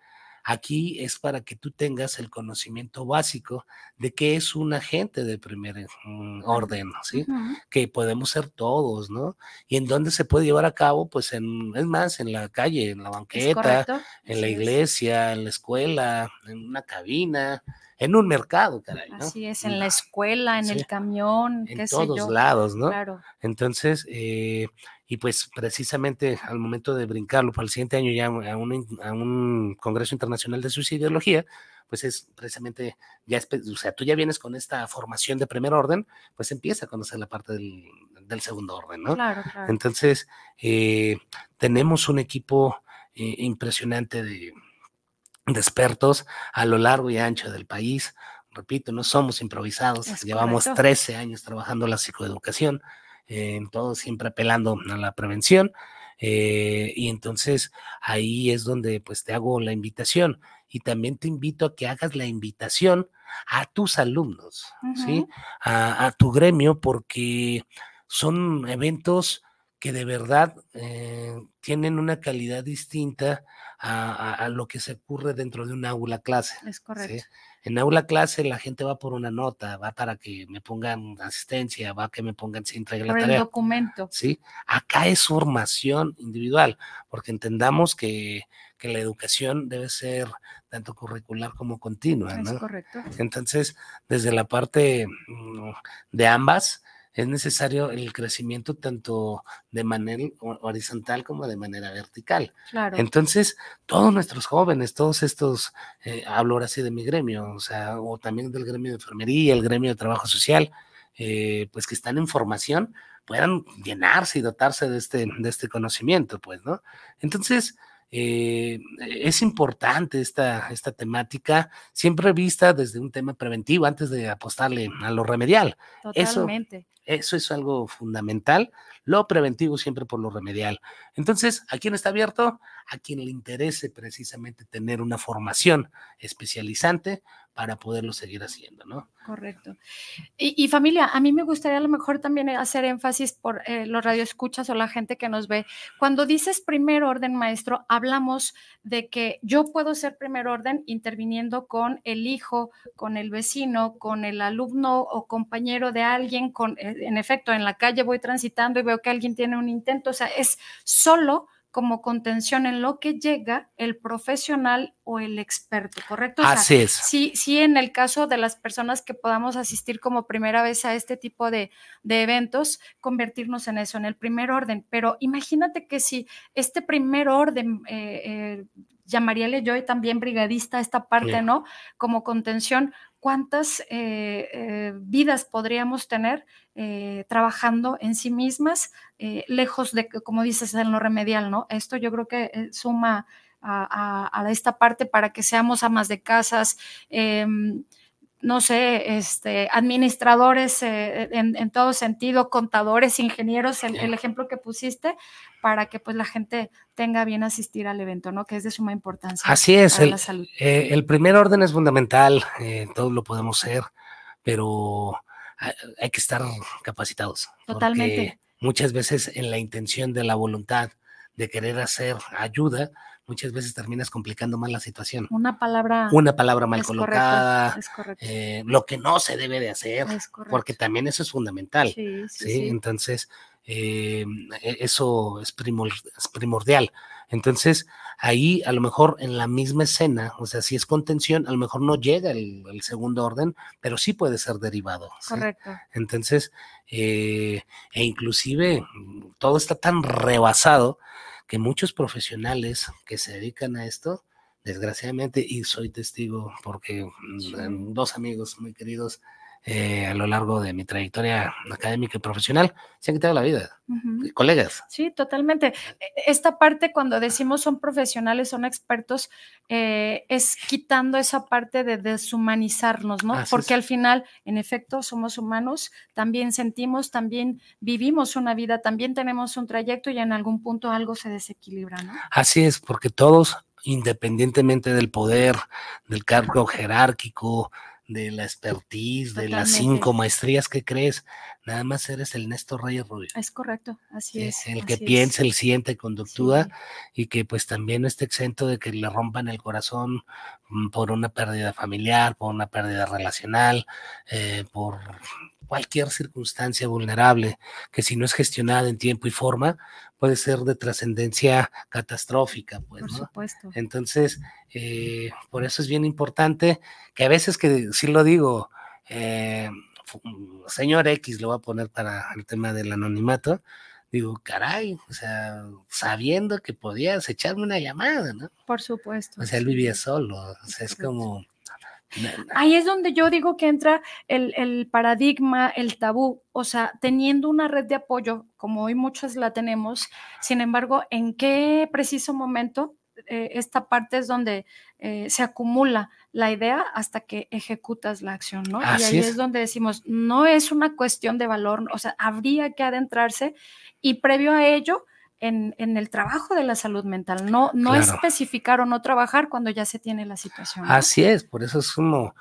Aquí es para que tú tengas el conocimiento básico de qué es un agente de primer mm, orden, ¿sí? Que podemos ser todos, ¿no? Y en dónde se puede llevar a cabo, pues en, es más, en la calle, en la banqueta, en la iglesia, en la escuela, en una cabina, en un mercado, caray, ¿no? Así es, en la escuela, en el camión, en todos lados, ¿no? Claro. Entonces, eh, y pues precisamente al momento de brincarlo para el siguiente año ya a un, a un Congreso Internacional de Suicidiología, pues es precisamente, ya o sea, tú ya vienes con esta formación de primer orden, pues empieza a conocer la parte del, del segundo orden, ¿no? Claro, claro. Entonces, eh, tenemos un equipo eh, impresionante de, de expertos a lo largo y ancho del país. Repito, no somos improvisados, llevamos 13 años trabajando la psicoeducación en todo siempre apelando a la prevención. Eh, y entonces ahí es donde pues te hago la invitación y también te invito a que hagas la invitación a tus alumnos, ¿sí? A, tu gremio porque son eventos que de verdad eh, tienen una calidad distinta a, lo que se ocurre dentro de un aula clase. Es correcto. En aula clase la gente va por una nota, va para que me pongan asistencia, va que me pongan si entregue la tarea. el documento. Sí, acá es formación individual, porque entendamos que, que la educación debe ser tanto curricular como continua, ¿no? Es correcto. Entonces, desde la parte mm, de ambas, es necesario el crecimiento tanto de manera horizontal como de manera vertical. Claro. Entonces, todos nuestros jóvenes, todos estos, eh, hablo ahora sí de mi gremio, o sea, o también del gremio de enfermería, el gremio de trabajo social, eh, pues que están en formación, puedan llenarse y dotarse de este, de este conocimiento, pues, ¿no? Entonces, eh, es importante esta, esta temática, siempre vista desde un tema preventivo antes de apostarle a lo remedial. Totalmente. Eso, eso es algo fundamental, lo preventivo siempre por lo remedial. Entonces, ¿a quién está abierto? A quien le interese precisamente tener una formación especializante para poderlo seguir haciendo, ¿no? Correcto. Y, familia, a mí me gustaría a lo mejor también hacer énfasis por eh, los radioescuchas o la gente que nos ve. Cuando dices primer orden, maestro, hablamos de que yo puedo ser primer orden interviniendo con el hijo, con el vecino, con el alumno o compañero de alguien, con, eh, en efecto, en la calle voy transitando y veo que alguien tiene un intento, o sea, es solo como contención en lo que llega el profesional o el experto, ¿correcto? Así es. Sí, sí, en el caso de las personas que podamos asistir como primera vez a este tipo de, eventos, convertirnos en eso, en el primer orden. Pero imagínate que si este primer orden, eh, eh, llamaríale yo también brigadista esta parte, ¿no? Como contención, ¿cuántas eh, eh, vidas podríamos tener eh, trabajando en sí mismas, lejos de, como dices, en lo remedial, ¿no? Esto yo creo que suma a, a, esta parte para que seamos amas de casas, em, no sé, este, administradores eh, en, todo sentido, contadores, ingenieros, el, ejemplo que pusiste, para que pues la gente tenga bien asistir al evento, ¿no? Que es de suma importancia. Así es, el, la salud. Eh, el primer orden es fundamental, eh, todos lo podemos ser, pero hay, que estar capacitados. Totalmente. muchas veces en la intención de la voluntad de querer hacer ayuda, muchas veces terminas complicando más la situación. Una palabra. Una palabra mal colocada. Eh, lo que no se debe de hacer. porque también eso es fundamental. Sí, Entonces, eh, e, eso es, primordial. Entonces, ahí a lo mejor en la misma escena, o sea, si es contención, a lo mejor no llega el, segundo orden, pero sí puede ser derivado. Correcto. Entonces, eh, e inclusive todo está tan rebasado que muchos profesionales que se dedican a esto, desgraciadamente, y soy testigo porque mm, dos amigos muy queridos eh, a lo largo de mi trayectoria académica y profesional, se han quitado la vida. Colegas. Sí, totalmente. E, esta parte, cuando decimos son profesionales, son expertos, eh, es quitando esa parte de deshumanizarnos, ¿no? Porque al final, en efecto, somos humanos, también sentimos, también vivimos una vida, también tenemos un trayecto y en algún punto algo se desequilibra, ¿no? Así es, porque todos, independientemente del poder, del cargo jerárquico, de la expertise, de las cinco maestrías que crees. Nada más eres el Néstor Reyes Rubio. Es correcto, así es. El que piensa, el siente, conductúa y que pues también no esté exento de que le rompan el corazón mm, por una pérdida familiar, por una pérdida relacional, eh, por cualquier circunstancia vulnerable que si no es gestionada en tiempo y forma puede ser de trascendencia catastrófica. Pues, por supuesto. Entonces, eh, por eso es bien importante que a veces que, si lo digo, eh, señor X, lo voy a poner para el tema del anonimato, digo, caray, o sea, sabiendo que podías echarme una llamada, ¿no? Por supuesto. O sea, él vivía solo, o sea, es como Ahí es donde yo digo que entra el, paradigma, el tabú, o sea, teniendo una red de apoyo, como hoy muchos la tenemos, sin embargo, ¿en qué preciso momento eh, esta parte es donde eh, se acumula la idea hasta que ejecutas la acción, ¿no? y ahí es. donde decimos, no es una cuestión de valor, o sea, habría que adentrarse y previo a ello, en, el trabajo de la salud mental, no, no especificar o no trabajar cuando ya se tiene la situación. Así es, por eso es como,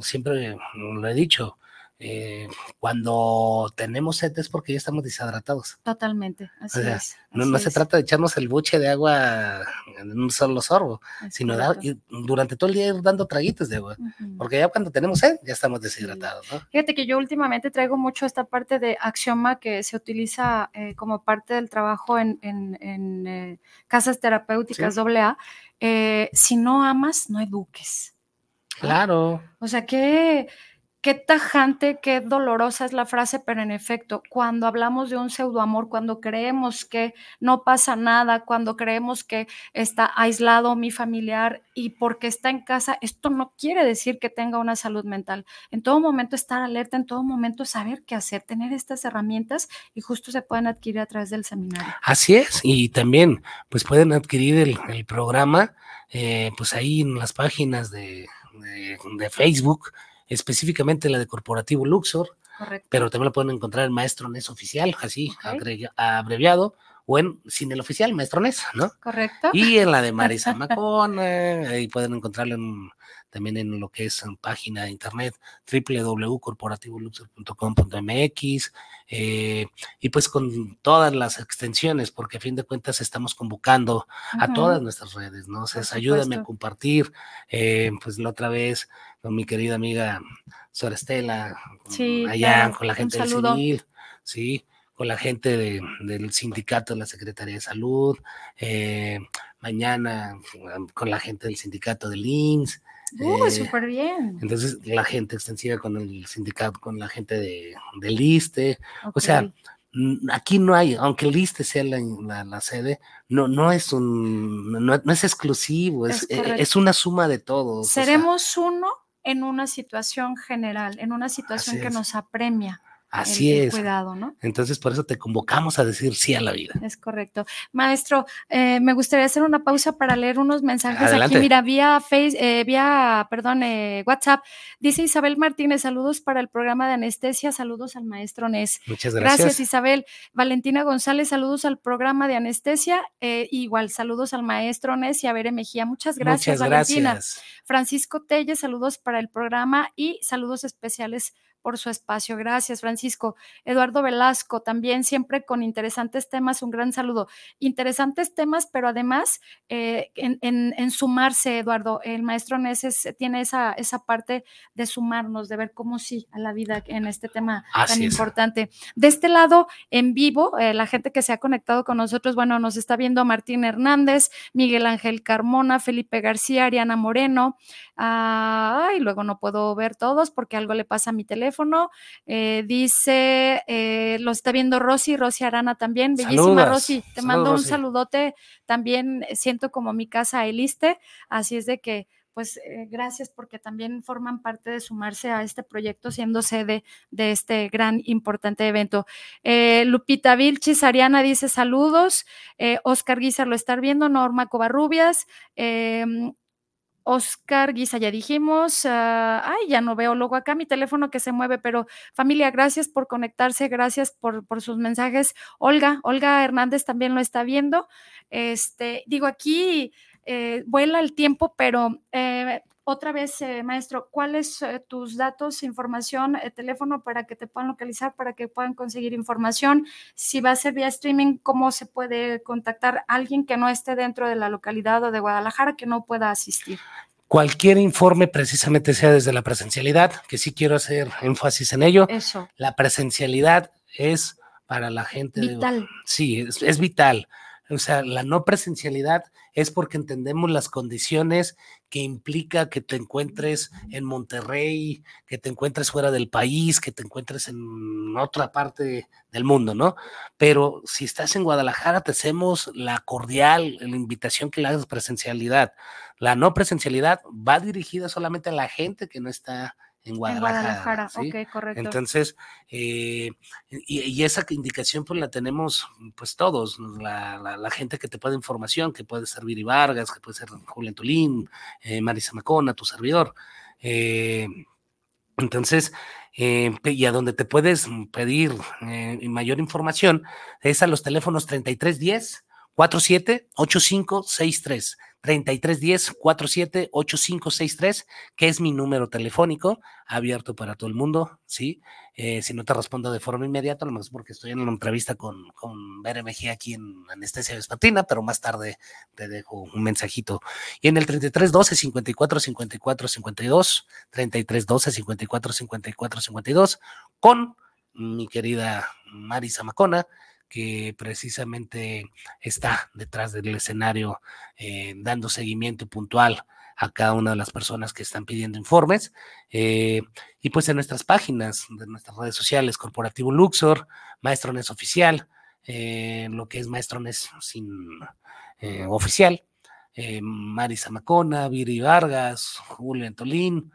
siempre lo he dicho, eh, cuando tenemos sed es porque ya estamos deshidratados. Totalmente, así es. no, se trata de echarnos el buche de agua en un solo sorbo, sino durante todo el día ir dando traguitos de agua, porque ya cuando tenemos sed ya estamos deshidratados. Fíjate que yo últimamente traigo mucho esta parte de axioma que se utiliza eh, como parte del trabajo en, eh, casas terapéuticas AA. si no amas, no eduques. Claro. O sea que Qué tajante, qué dolorosa es la frase, pero en efecto, cuando hablamos de un pseudoamor, cuando creemos que no pasa nada, cuando creemos que está aislado mi familiar y porque está en casa, esto no quiere decir que tenga una salud mental. En todo momento estar alerta, en todo momento saber qué hacer, tener estas herramientas y justo se pueden adquirir a través del seminario. Así es, y también pues pueden adquirir el, programa eh, pues ahí en las páginas de, de Facebook específicamente la de Corporativo Luxor, pero también la pueden encontrar en Maestro NES Oficial, así, abreviado, o en Sin el Oficial, Maestro NES, ¿no? Correcto. Y en la de Marisa Macona, ahí pueden encontrarlo también en lo que es en página de internet www.corporativoluxor.com.mx eh, y pues con todas las extensiones, porque a fin de cuentas estamos convocando a todas nuestras redes, ¿no? O sea, ayúdame a compartir, eh, pues la otra vez con mi querida amiga Sora Estela, allá con la gente del CINIL, sí, con la gente del sindicato de la Secretaría de Salud, eh, mañana con la gente del sindicato del INS. Uh, eh, súper bien. Entonces, la gente extensiva con el sindicato, con la gente de, del ISTE. O sea, aquí no hay, aunque el ISTE sea la, sede, no, no es un, no, es exclusivo, es, e, es, una suma de todos. Seremos uno en una situación general, en una situación que nos apremia. Así es. Cuidado, ¿no? Entonces, por eso te convocamos a decir sí a la vida. Es correcto. Maestro, eh, me gustaría hacer una pausa para leer unos mensajes aquí. Mira, vía face, eh, vía, perdón, eh, WhatsApp. Dice Isabel Martínez, saludos para el programa de anestesia, saludos al maestro Nes. Muchas gracias. Gracias, Isabel. Valentina González, saludos al programa de anestesia. igual, saludos al maestro Nes y a Bere Mejía. Muchas gracias, Muchas Valentina. Gracias. Francisco Telles, saludos para el programa y saludos especiales por su espacio. Gracias, Francisco. Eduardo Velasco, también siempre con interesantes temas, un gran saludo. Interesantes temas, pero además eh, en, sumarse, Eduardo, el maestro Neses tiene esa, esa parte de sumarnos, de ver cómo sí a la vida en este tema tan importante. De este lado, en vivo, eh, la gente que se ha conectado con nosotros, bueno, nos está viendo Martín Hernández, Miguel Ángel Carmona, Felipe García, Ariana Moreno. ay, luego no puedo ver todos porque algo le pasa a mi teléfono eh, dice, eh, lo está viendo Rosy, Rosy Arana también. Bellísima Rosy, te mando un saludote. También siento como mi casa Eliste, así es de que pues eh, gracias porque también forman parte de sumarse a este proyecto siendo sede de este gran importante evento. Lupita Vilchis, Ariana dice saludos, Oscar Guizar lo está viendo, Norma Covarrubias, Oscar Guisa, ya dijimos. Ah, ay, ya no veo luego acá mi teléfono que se mueve, pero familia, gracias por conectarse, gracias por, por sus mensajes. Olga, Olga Hernández también lo está viendo. Este, digo, aquí eh, vuela el tiempo, pero eh, otra vez, eh, maestro, ¿cuáles eh, tus datos, información, eh, teléfono para que te puedan localizar, para que puedan conseguir información? Si va a ser vía streaming, ¿cómo se puede contactar a alguien que no esté dentro de la localidad o de Guadalajara que no pueda asistir? Cualquier informe, precisamente sea desde la presencialidad, que sí quiero hacer énfasis en ello. Eso. La presencialidad es para la gente. Vital. sí, es, es vital. O sea, la no presencialidad es porque entendemos las condiciones que implica que te encuentres en Monterrey, que te encuentres fuera del país, que te encuentres en otra parte del mundo, ¿no? Pero si estás en Guadalajara, te hacemos la cordial, la invitación que le hagas presencialidad. La no presencialidad va dirigida solamente a la gente que no está en Guadalajara. En Guadalajara, ¿sí? ok, correcto. Entonces, eh, y, y, esa indicación pues la tenemos pues todos, la, la, la, gente que te puede información, que puede ser Viri Vargas, que puede ser Julián Tolín, eh, Marisa Macona, tu servidor. Eh, entonces, eh, y a donde te puedes pedir eh, mayor información es a los teléfonos 3310 47 8563 3310 47 8563, que es mi número telefónico, abierto para todo el mundo, ¿sí? Eh, si no te respondo de forma inmediata, lo más porque estoy en una entrevista con, con Mejía aquí en Anestesia Vespatina, pero más tarde te dejo un mensajito. Y en el 3312 54 54 52, 3312 54 54 52, con mi querida Marisa Macona, que precisamente está detrás del escenario eh, dando seguimiento puntual a cada una de las personas que están pidiendo informes. Eh, y pues en nuestras páginas, de nuestras redes sociales, Corporativo Luxor, Maestrones Oficial, eh, lo que es Maestrones sin oficial, Marisa Macona, Viri Vargas, Julio Antolín,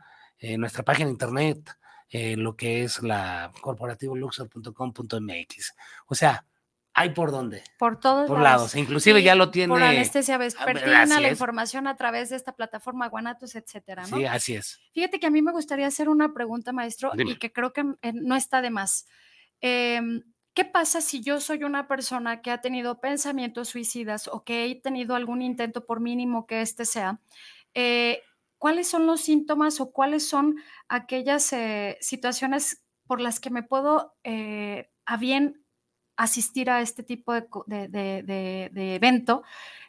nuestra página de internet, lo que es la corporativoluxor.com.mx. O sea, hay por dónde. Por todos por lados. lados. Inclusive ya lo tiene. Por anestesia vespertina, la información a través de esta plataforma Guanatos, etcétera, ¿no? Sí, así es. Fíjate que a mí me gustaría hacer una pregunta, maestro, Dime. y que creo que eh, no está de más. Eh, ¿Qué pasa si yo soy una persona que ha tenido pensamientos suicidas o que he tenido algún intento, por mínimo que este sea? Eh, ¿Cuáles son los síntomas o cuáles son aquellas eh, situaciones por las que me puedo a bien asistir a este tipo de, evento,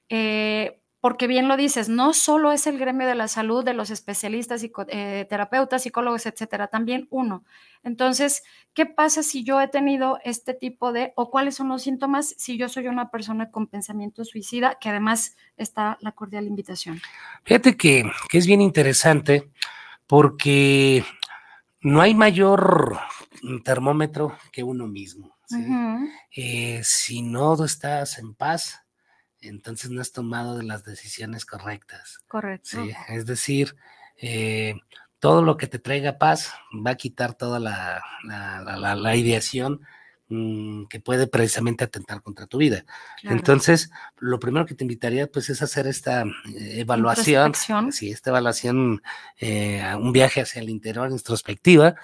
eh, porque bien lo dices, no solo es el gremio de la salud, de los especialistas, psico, eh, terapeutas, psicólogos, etcétera, también uno. Entonces, ¿qué pasa si yo he tenido este tipo de, o cuáles son los síntomas si yo soy una persona con pensamiento suicida, que además está la cordial invitación? Fíjate que es bien interesante porque no hay mayor termómetro que uno mismo. ¿Sí? Uh -huh. eh, si no estás en paz, entonces no has tomado las decisiones correctas. Correcto. ¿sí? Es decir, eh, todo lo que te traiga paz va a quitar toda la, la, la, la ideación mmm, que puede precisamente atentar contra tu vida. Claro. Entonces, lo primero que te invitaría pues es hacer esta eh, evaluación, sí, esta evaluación, eh, un viaje hacia el interior introspectiva,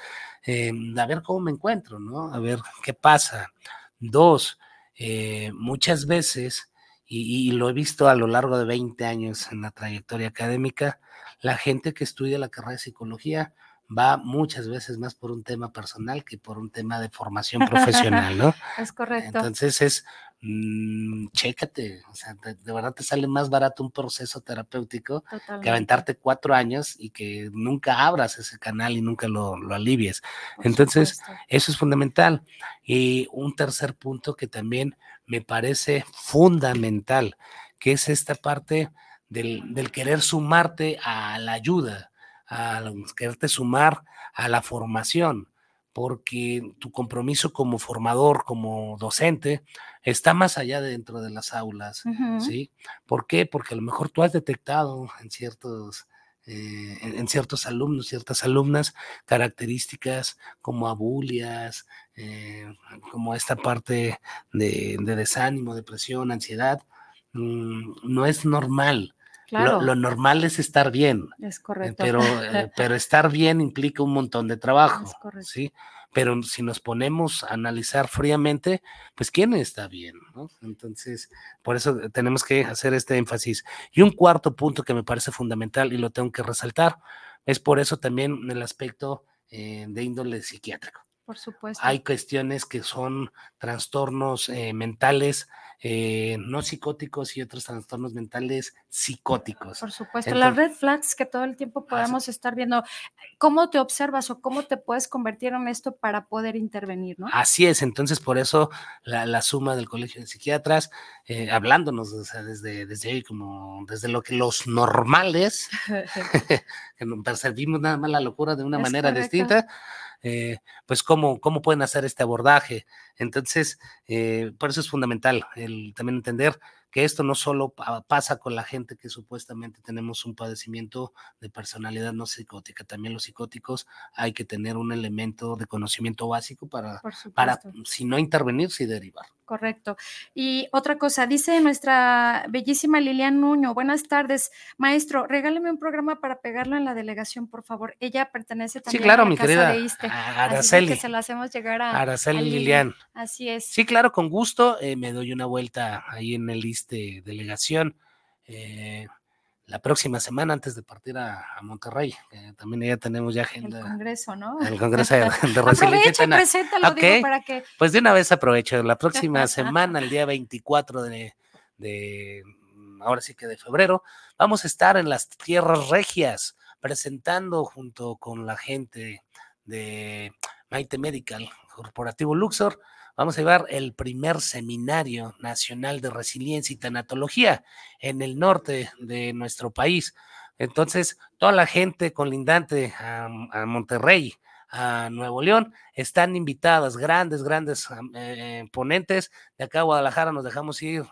eh, a ver cómo me encuentro, ¿no? A ver qué pasa. Dos, eh, muchas veces, y, y, lo he visto a lo largo de 20 años en la trayectoria académica, la gente que estudia la carrera de psicología va muchas veces más por un tema personal que por un tema de formación profesional, ¿no? es correcto. Entonces es, mmm, chécate, o sea, de, de, verdad te sale más barato un proceso terapéutico Totalmente. que aventarte cuatro años y que nunca abras ese canal y nunca lo, lo alivies. Por Entonces, supuesto. eso es fundamental. Y un tercer punto que también me parece fundamental, que es esta parte del, del querer sumarte a la ayuda a quererte sumar a la formación, porque tu compromiso como formador, como docente, está más allá de dentro de las aulas, uh -huh. ¿sí? ¿Por qué? Porque a lo mejor tú has detectado en ciertos, eh, en, en, ciertos alumnos, ciertas alumnas, características como abulias, eh, como esta parte de, de, desánimo, depresión, ansiedad, mmm, no es normal. Claro. Lo, lo, normal es estar bien. Es correcto. Pero, eh, pero estar bien implica un montón de trabajo. ¿sí? pero si nos ponemos a analizar fríamente, pues quién está bien, ¿no? Entonces, por eso tenemos que hacer este énfasis. Y un cuarto punto que me parece fundamental y lo tengo que resaltar, es por eso también el aspecto eh, de índole psiquiátrico. Por supuesto. Hay cuestiones que son trastornos eh, mentales eh, no psicóticos y otros trastornos mentales psicóticos. Por supuesto, las red flags que todo el tiempo podemos estar viendo, cómo te observas o cómo te puedes convertir en esto para poder intervenir, ¿no? Así es, entonces por eso la, suma del Colegio de Psiquiatras, eh, hablándonos desde, desde ahí, como desde lo que los normales, que percibimos nada más la locura de una manera distinta, eh, pues cómo, cómo pueden hacer este abordaje. Entonces, eh, por eso es fundamental el también entender que esto no solo pasa con la gente que supuestamente tenemos un padecimiento de personalidad no psicótica, también los psicóticos hay que tener un elemento de conocimiento básico para, para si no intervenir, si derivar. Correcto. Y otra cosa, dice nuestra bellísima Lilian Nuño, buenas tardes, maestro, regáleme un programa para pegarlo en la delegación, por favor. Ella pertenece también claro, a la mi casa querida de ISTE. Araceli. que se lo hacemos llegar a Araceli Lilian. Así es. Sí, claro, con gusto. Eh, me doy una vuelta ahí en el ISTE delegación. Eh, la próxima semana antes de partir a, Monterrey. también ya tenemos ya agenda. El Congreso, ¿no? El Congreso de, de Aprovecha, preséntalo, okay. digo, para que... Pues de una vez aprovecho. La próxima semana, el día 24 de, de, ahora sí que de febrero, vamos a estar en las tierras regias presentando junto con la gente de Maite Medical, Corporativo Luxor, vamos a llevar el primer seminario nacional de resiliencia y tanatología en el norte de nuestro país. Entonces, toda la gente colindante a, a Monterrey, a Nuevo León, están invitadas, grandes, grandes eh, ponentes. De acá a Guadalajara nos dejamos ir,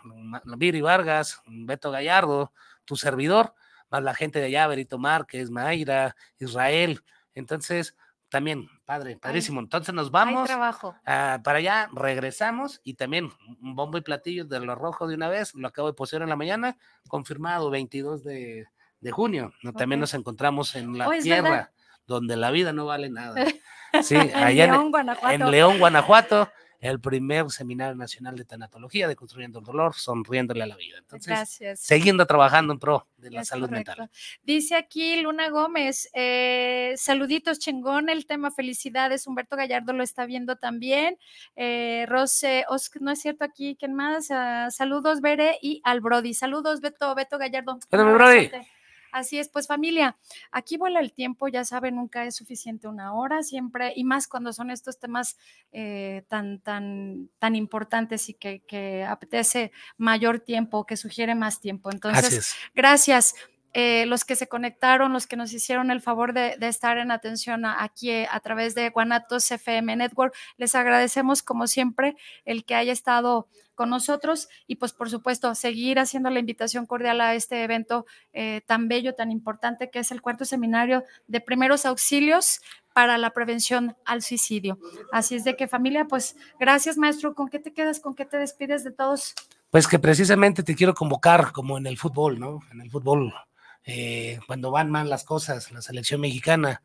Viri Vargas, Beto Gallardo, tu servidor, más la gente de allá, Berito Márquez, Mayra, Israel. Entonces, también, padre, padrísimo. Entonces nos vamos trabajo. para allá, regresamos y también un bombo y platillo de lo rojo de una vez, lo acabo de poseer en la mañana, confirmado 22 de, junio. También nos encontramos en la oh, tierra donde la vida no vale nada. Sí, allá en León, Guanajuato el primer seminario nacional de tanatología de Construyendo el Dolor, sonriéndole a la vida. Entonces, siguiendo trabajando en pro de la salud mental. Dice aquí Luna Gómez, eh, saluditos, chingón el tema, felicidades. Humberto Gallardo lo está viendo también. Eh, Rose, no es cierto aquí, ¿quién más? Ah, saludos, Bere y al Brody. Saludos, Beto, Beto Gallardo. Brody. Así es, pues familia, aquí vuela el tiempo, ya saben, nunca es suficiente una hora, siempre, y más cuando son estos temas eh, tan, tan, tan importantes y que, que, apetece mayor tiempo, que sugiere más tiempo. Entonces, gracias. Eh, los que se conectaron, los que nos hicieron el favor de, estar en atención aquí a, través de Guanatos FM Network, les agradecemos como siempre el que haya estado con nosotros y pues por supuesto seguir haciendo la invitación cordial a este evento eh, tan bello, tan importante que es el cuarto seminario de primeros auxilios para la prevención al suicidio. Así es de que familia, pues gracias maestro, ¿con qué te quedas? ¿Con qué te despides de todos? Pues que precisamente te quiero convocar como en el fútbol, ¿no? En el fútbol eh, cuando van mal las cosas, la selección mexicana,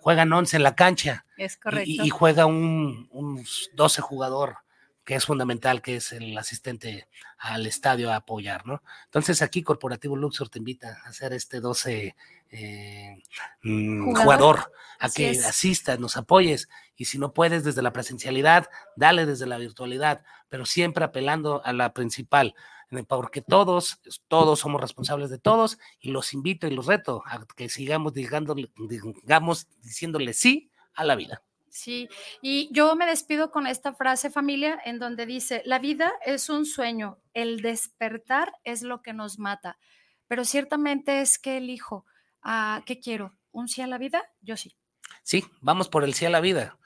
juegan 11 en la cancha. Es correcto. Y, juega un, 12 jugador, que es fundamental, que es el asistente al estadio a apoyar, ¿no? Entonces aquí Corporativo Luxor te invita a hacer este 12 eh, mm, jugador, a que asistas, nos apoyes, y si no puedes desde la presencialidad, dale desde la virtualidad, pero siempre apelando a la principal, porque todos, todos somos responsables de todos y los invito y los reto a que sigamos digamos, diciéndole sí a la vida. Sí, y yo me despido con esta frase familia en donde dice, la vida es un sueño, el despertar es lo que nos mata, pero ciertamente es que elijo, uh, ¿qué quiero? ¿Un sí a la vida? Yo sí. Sí, vamos por el sí a la vida,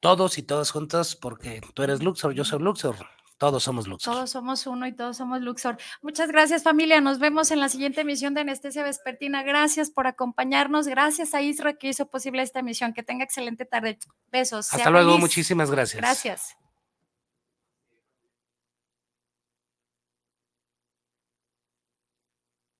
todos y todas juntos, porque tú eres Luxor, yo soy Luxor, todos somos Luxor. Todos somos uno y todos somos Luxor. Muchas gracias familia. Nos vemos en la siguiente emisión de Anestesia Vespertina. Gracias por acompañarnos. Gracias a Isra que hizo posible esta emisión. Que tenga excelente tarde. Besos. Hasta luego. Muchísimas gracias. Gracias.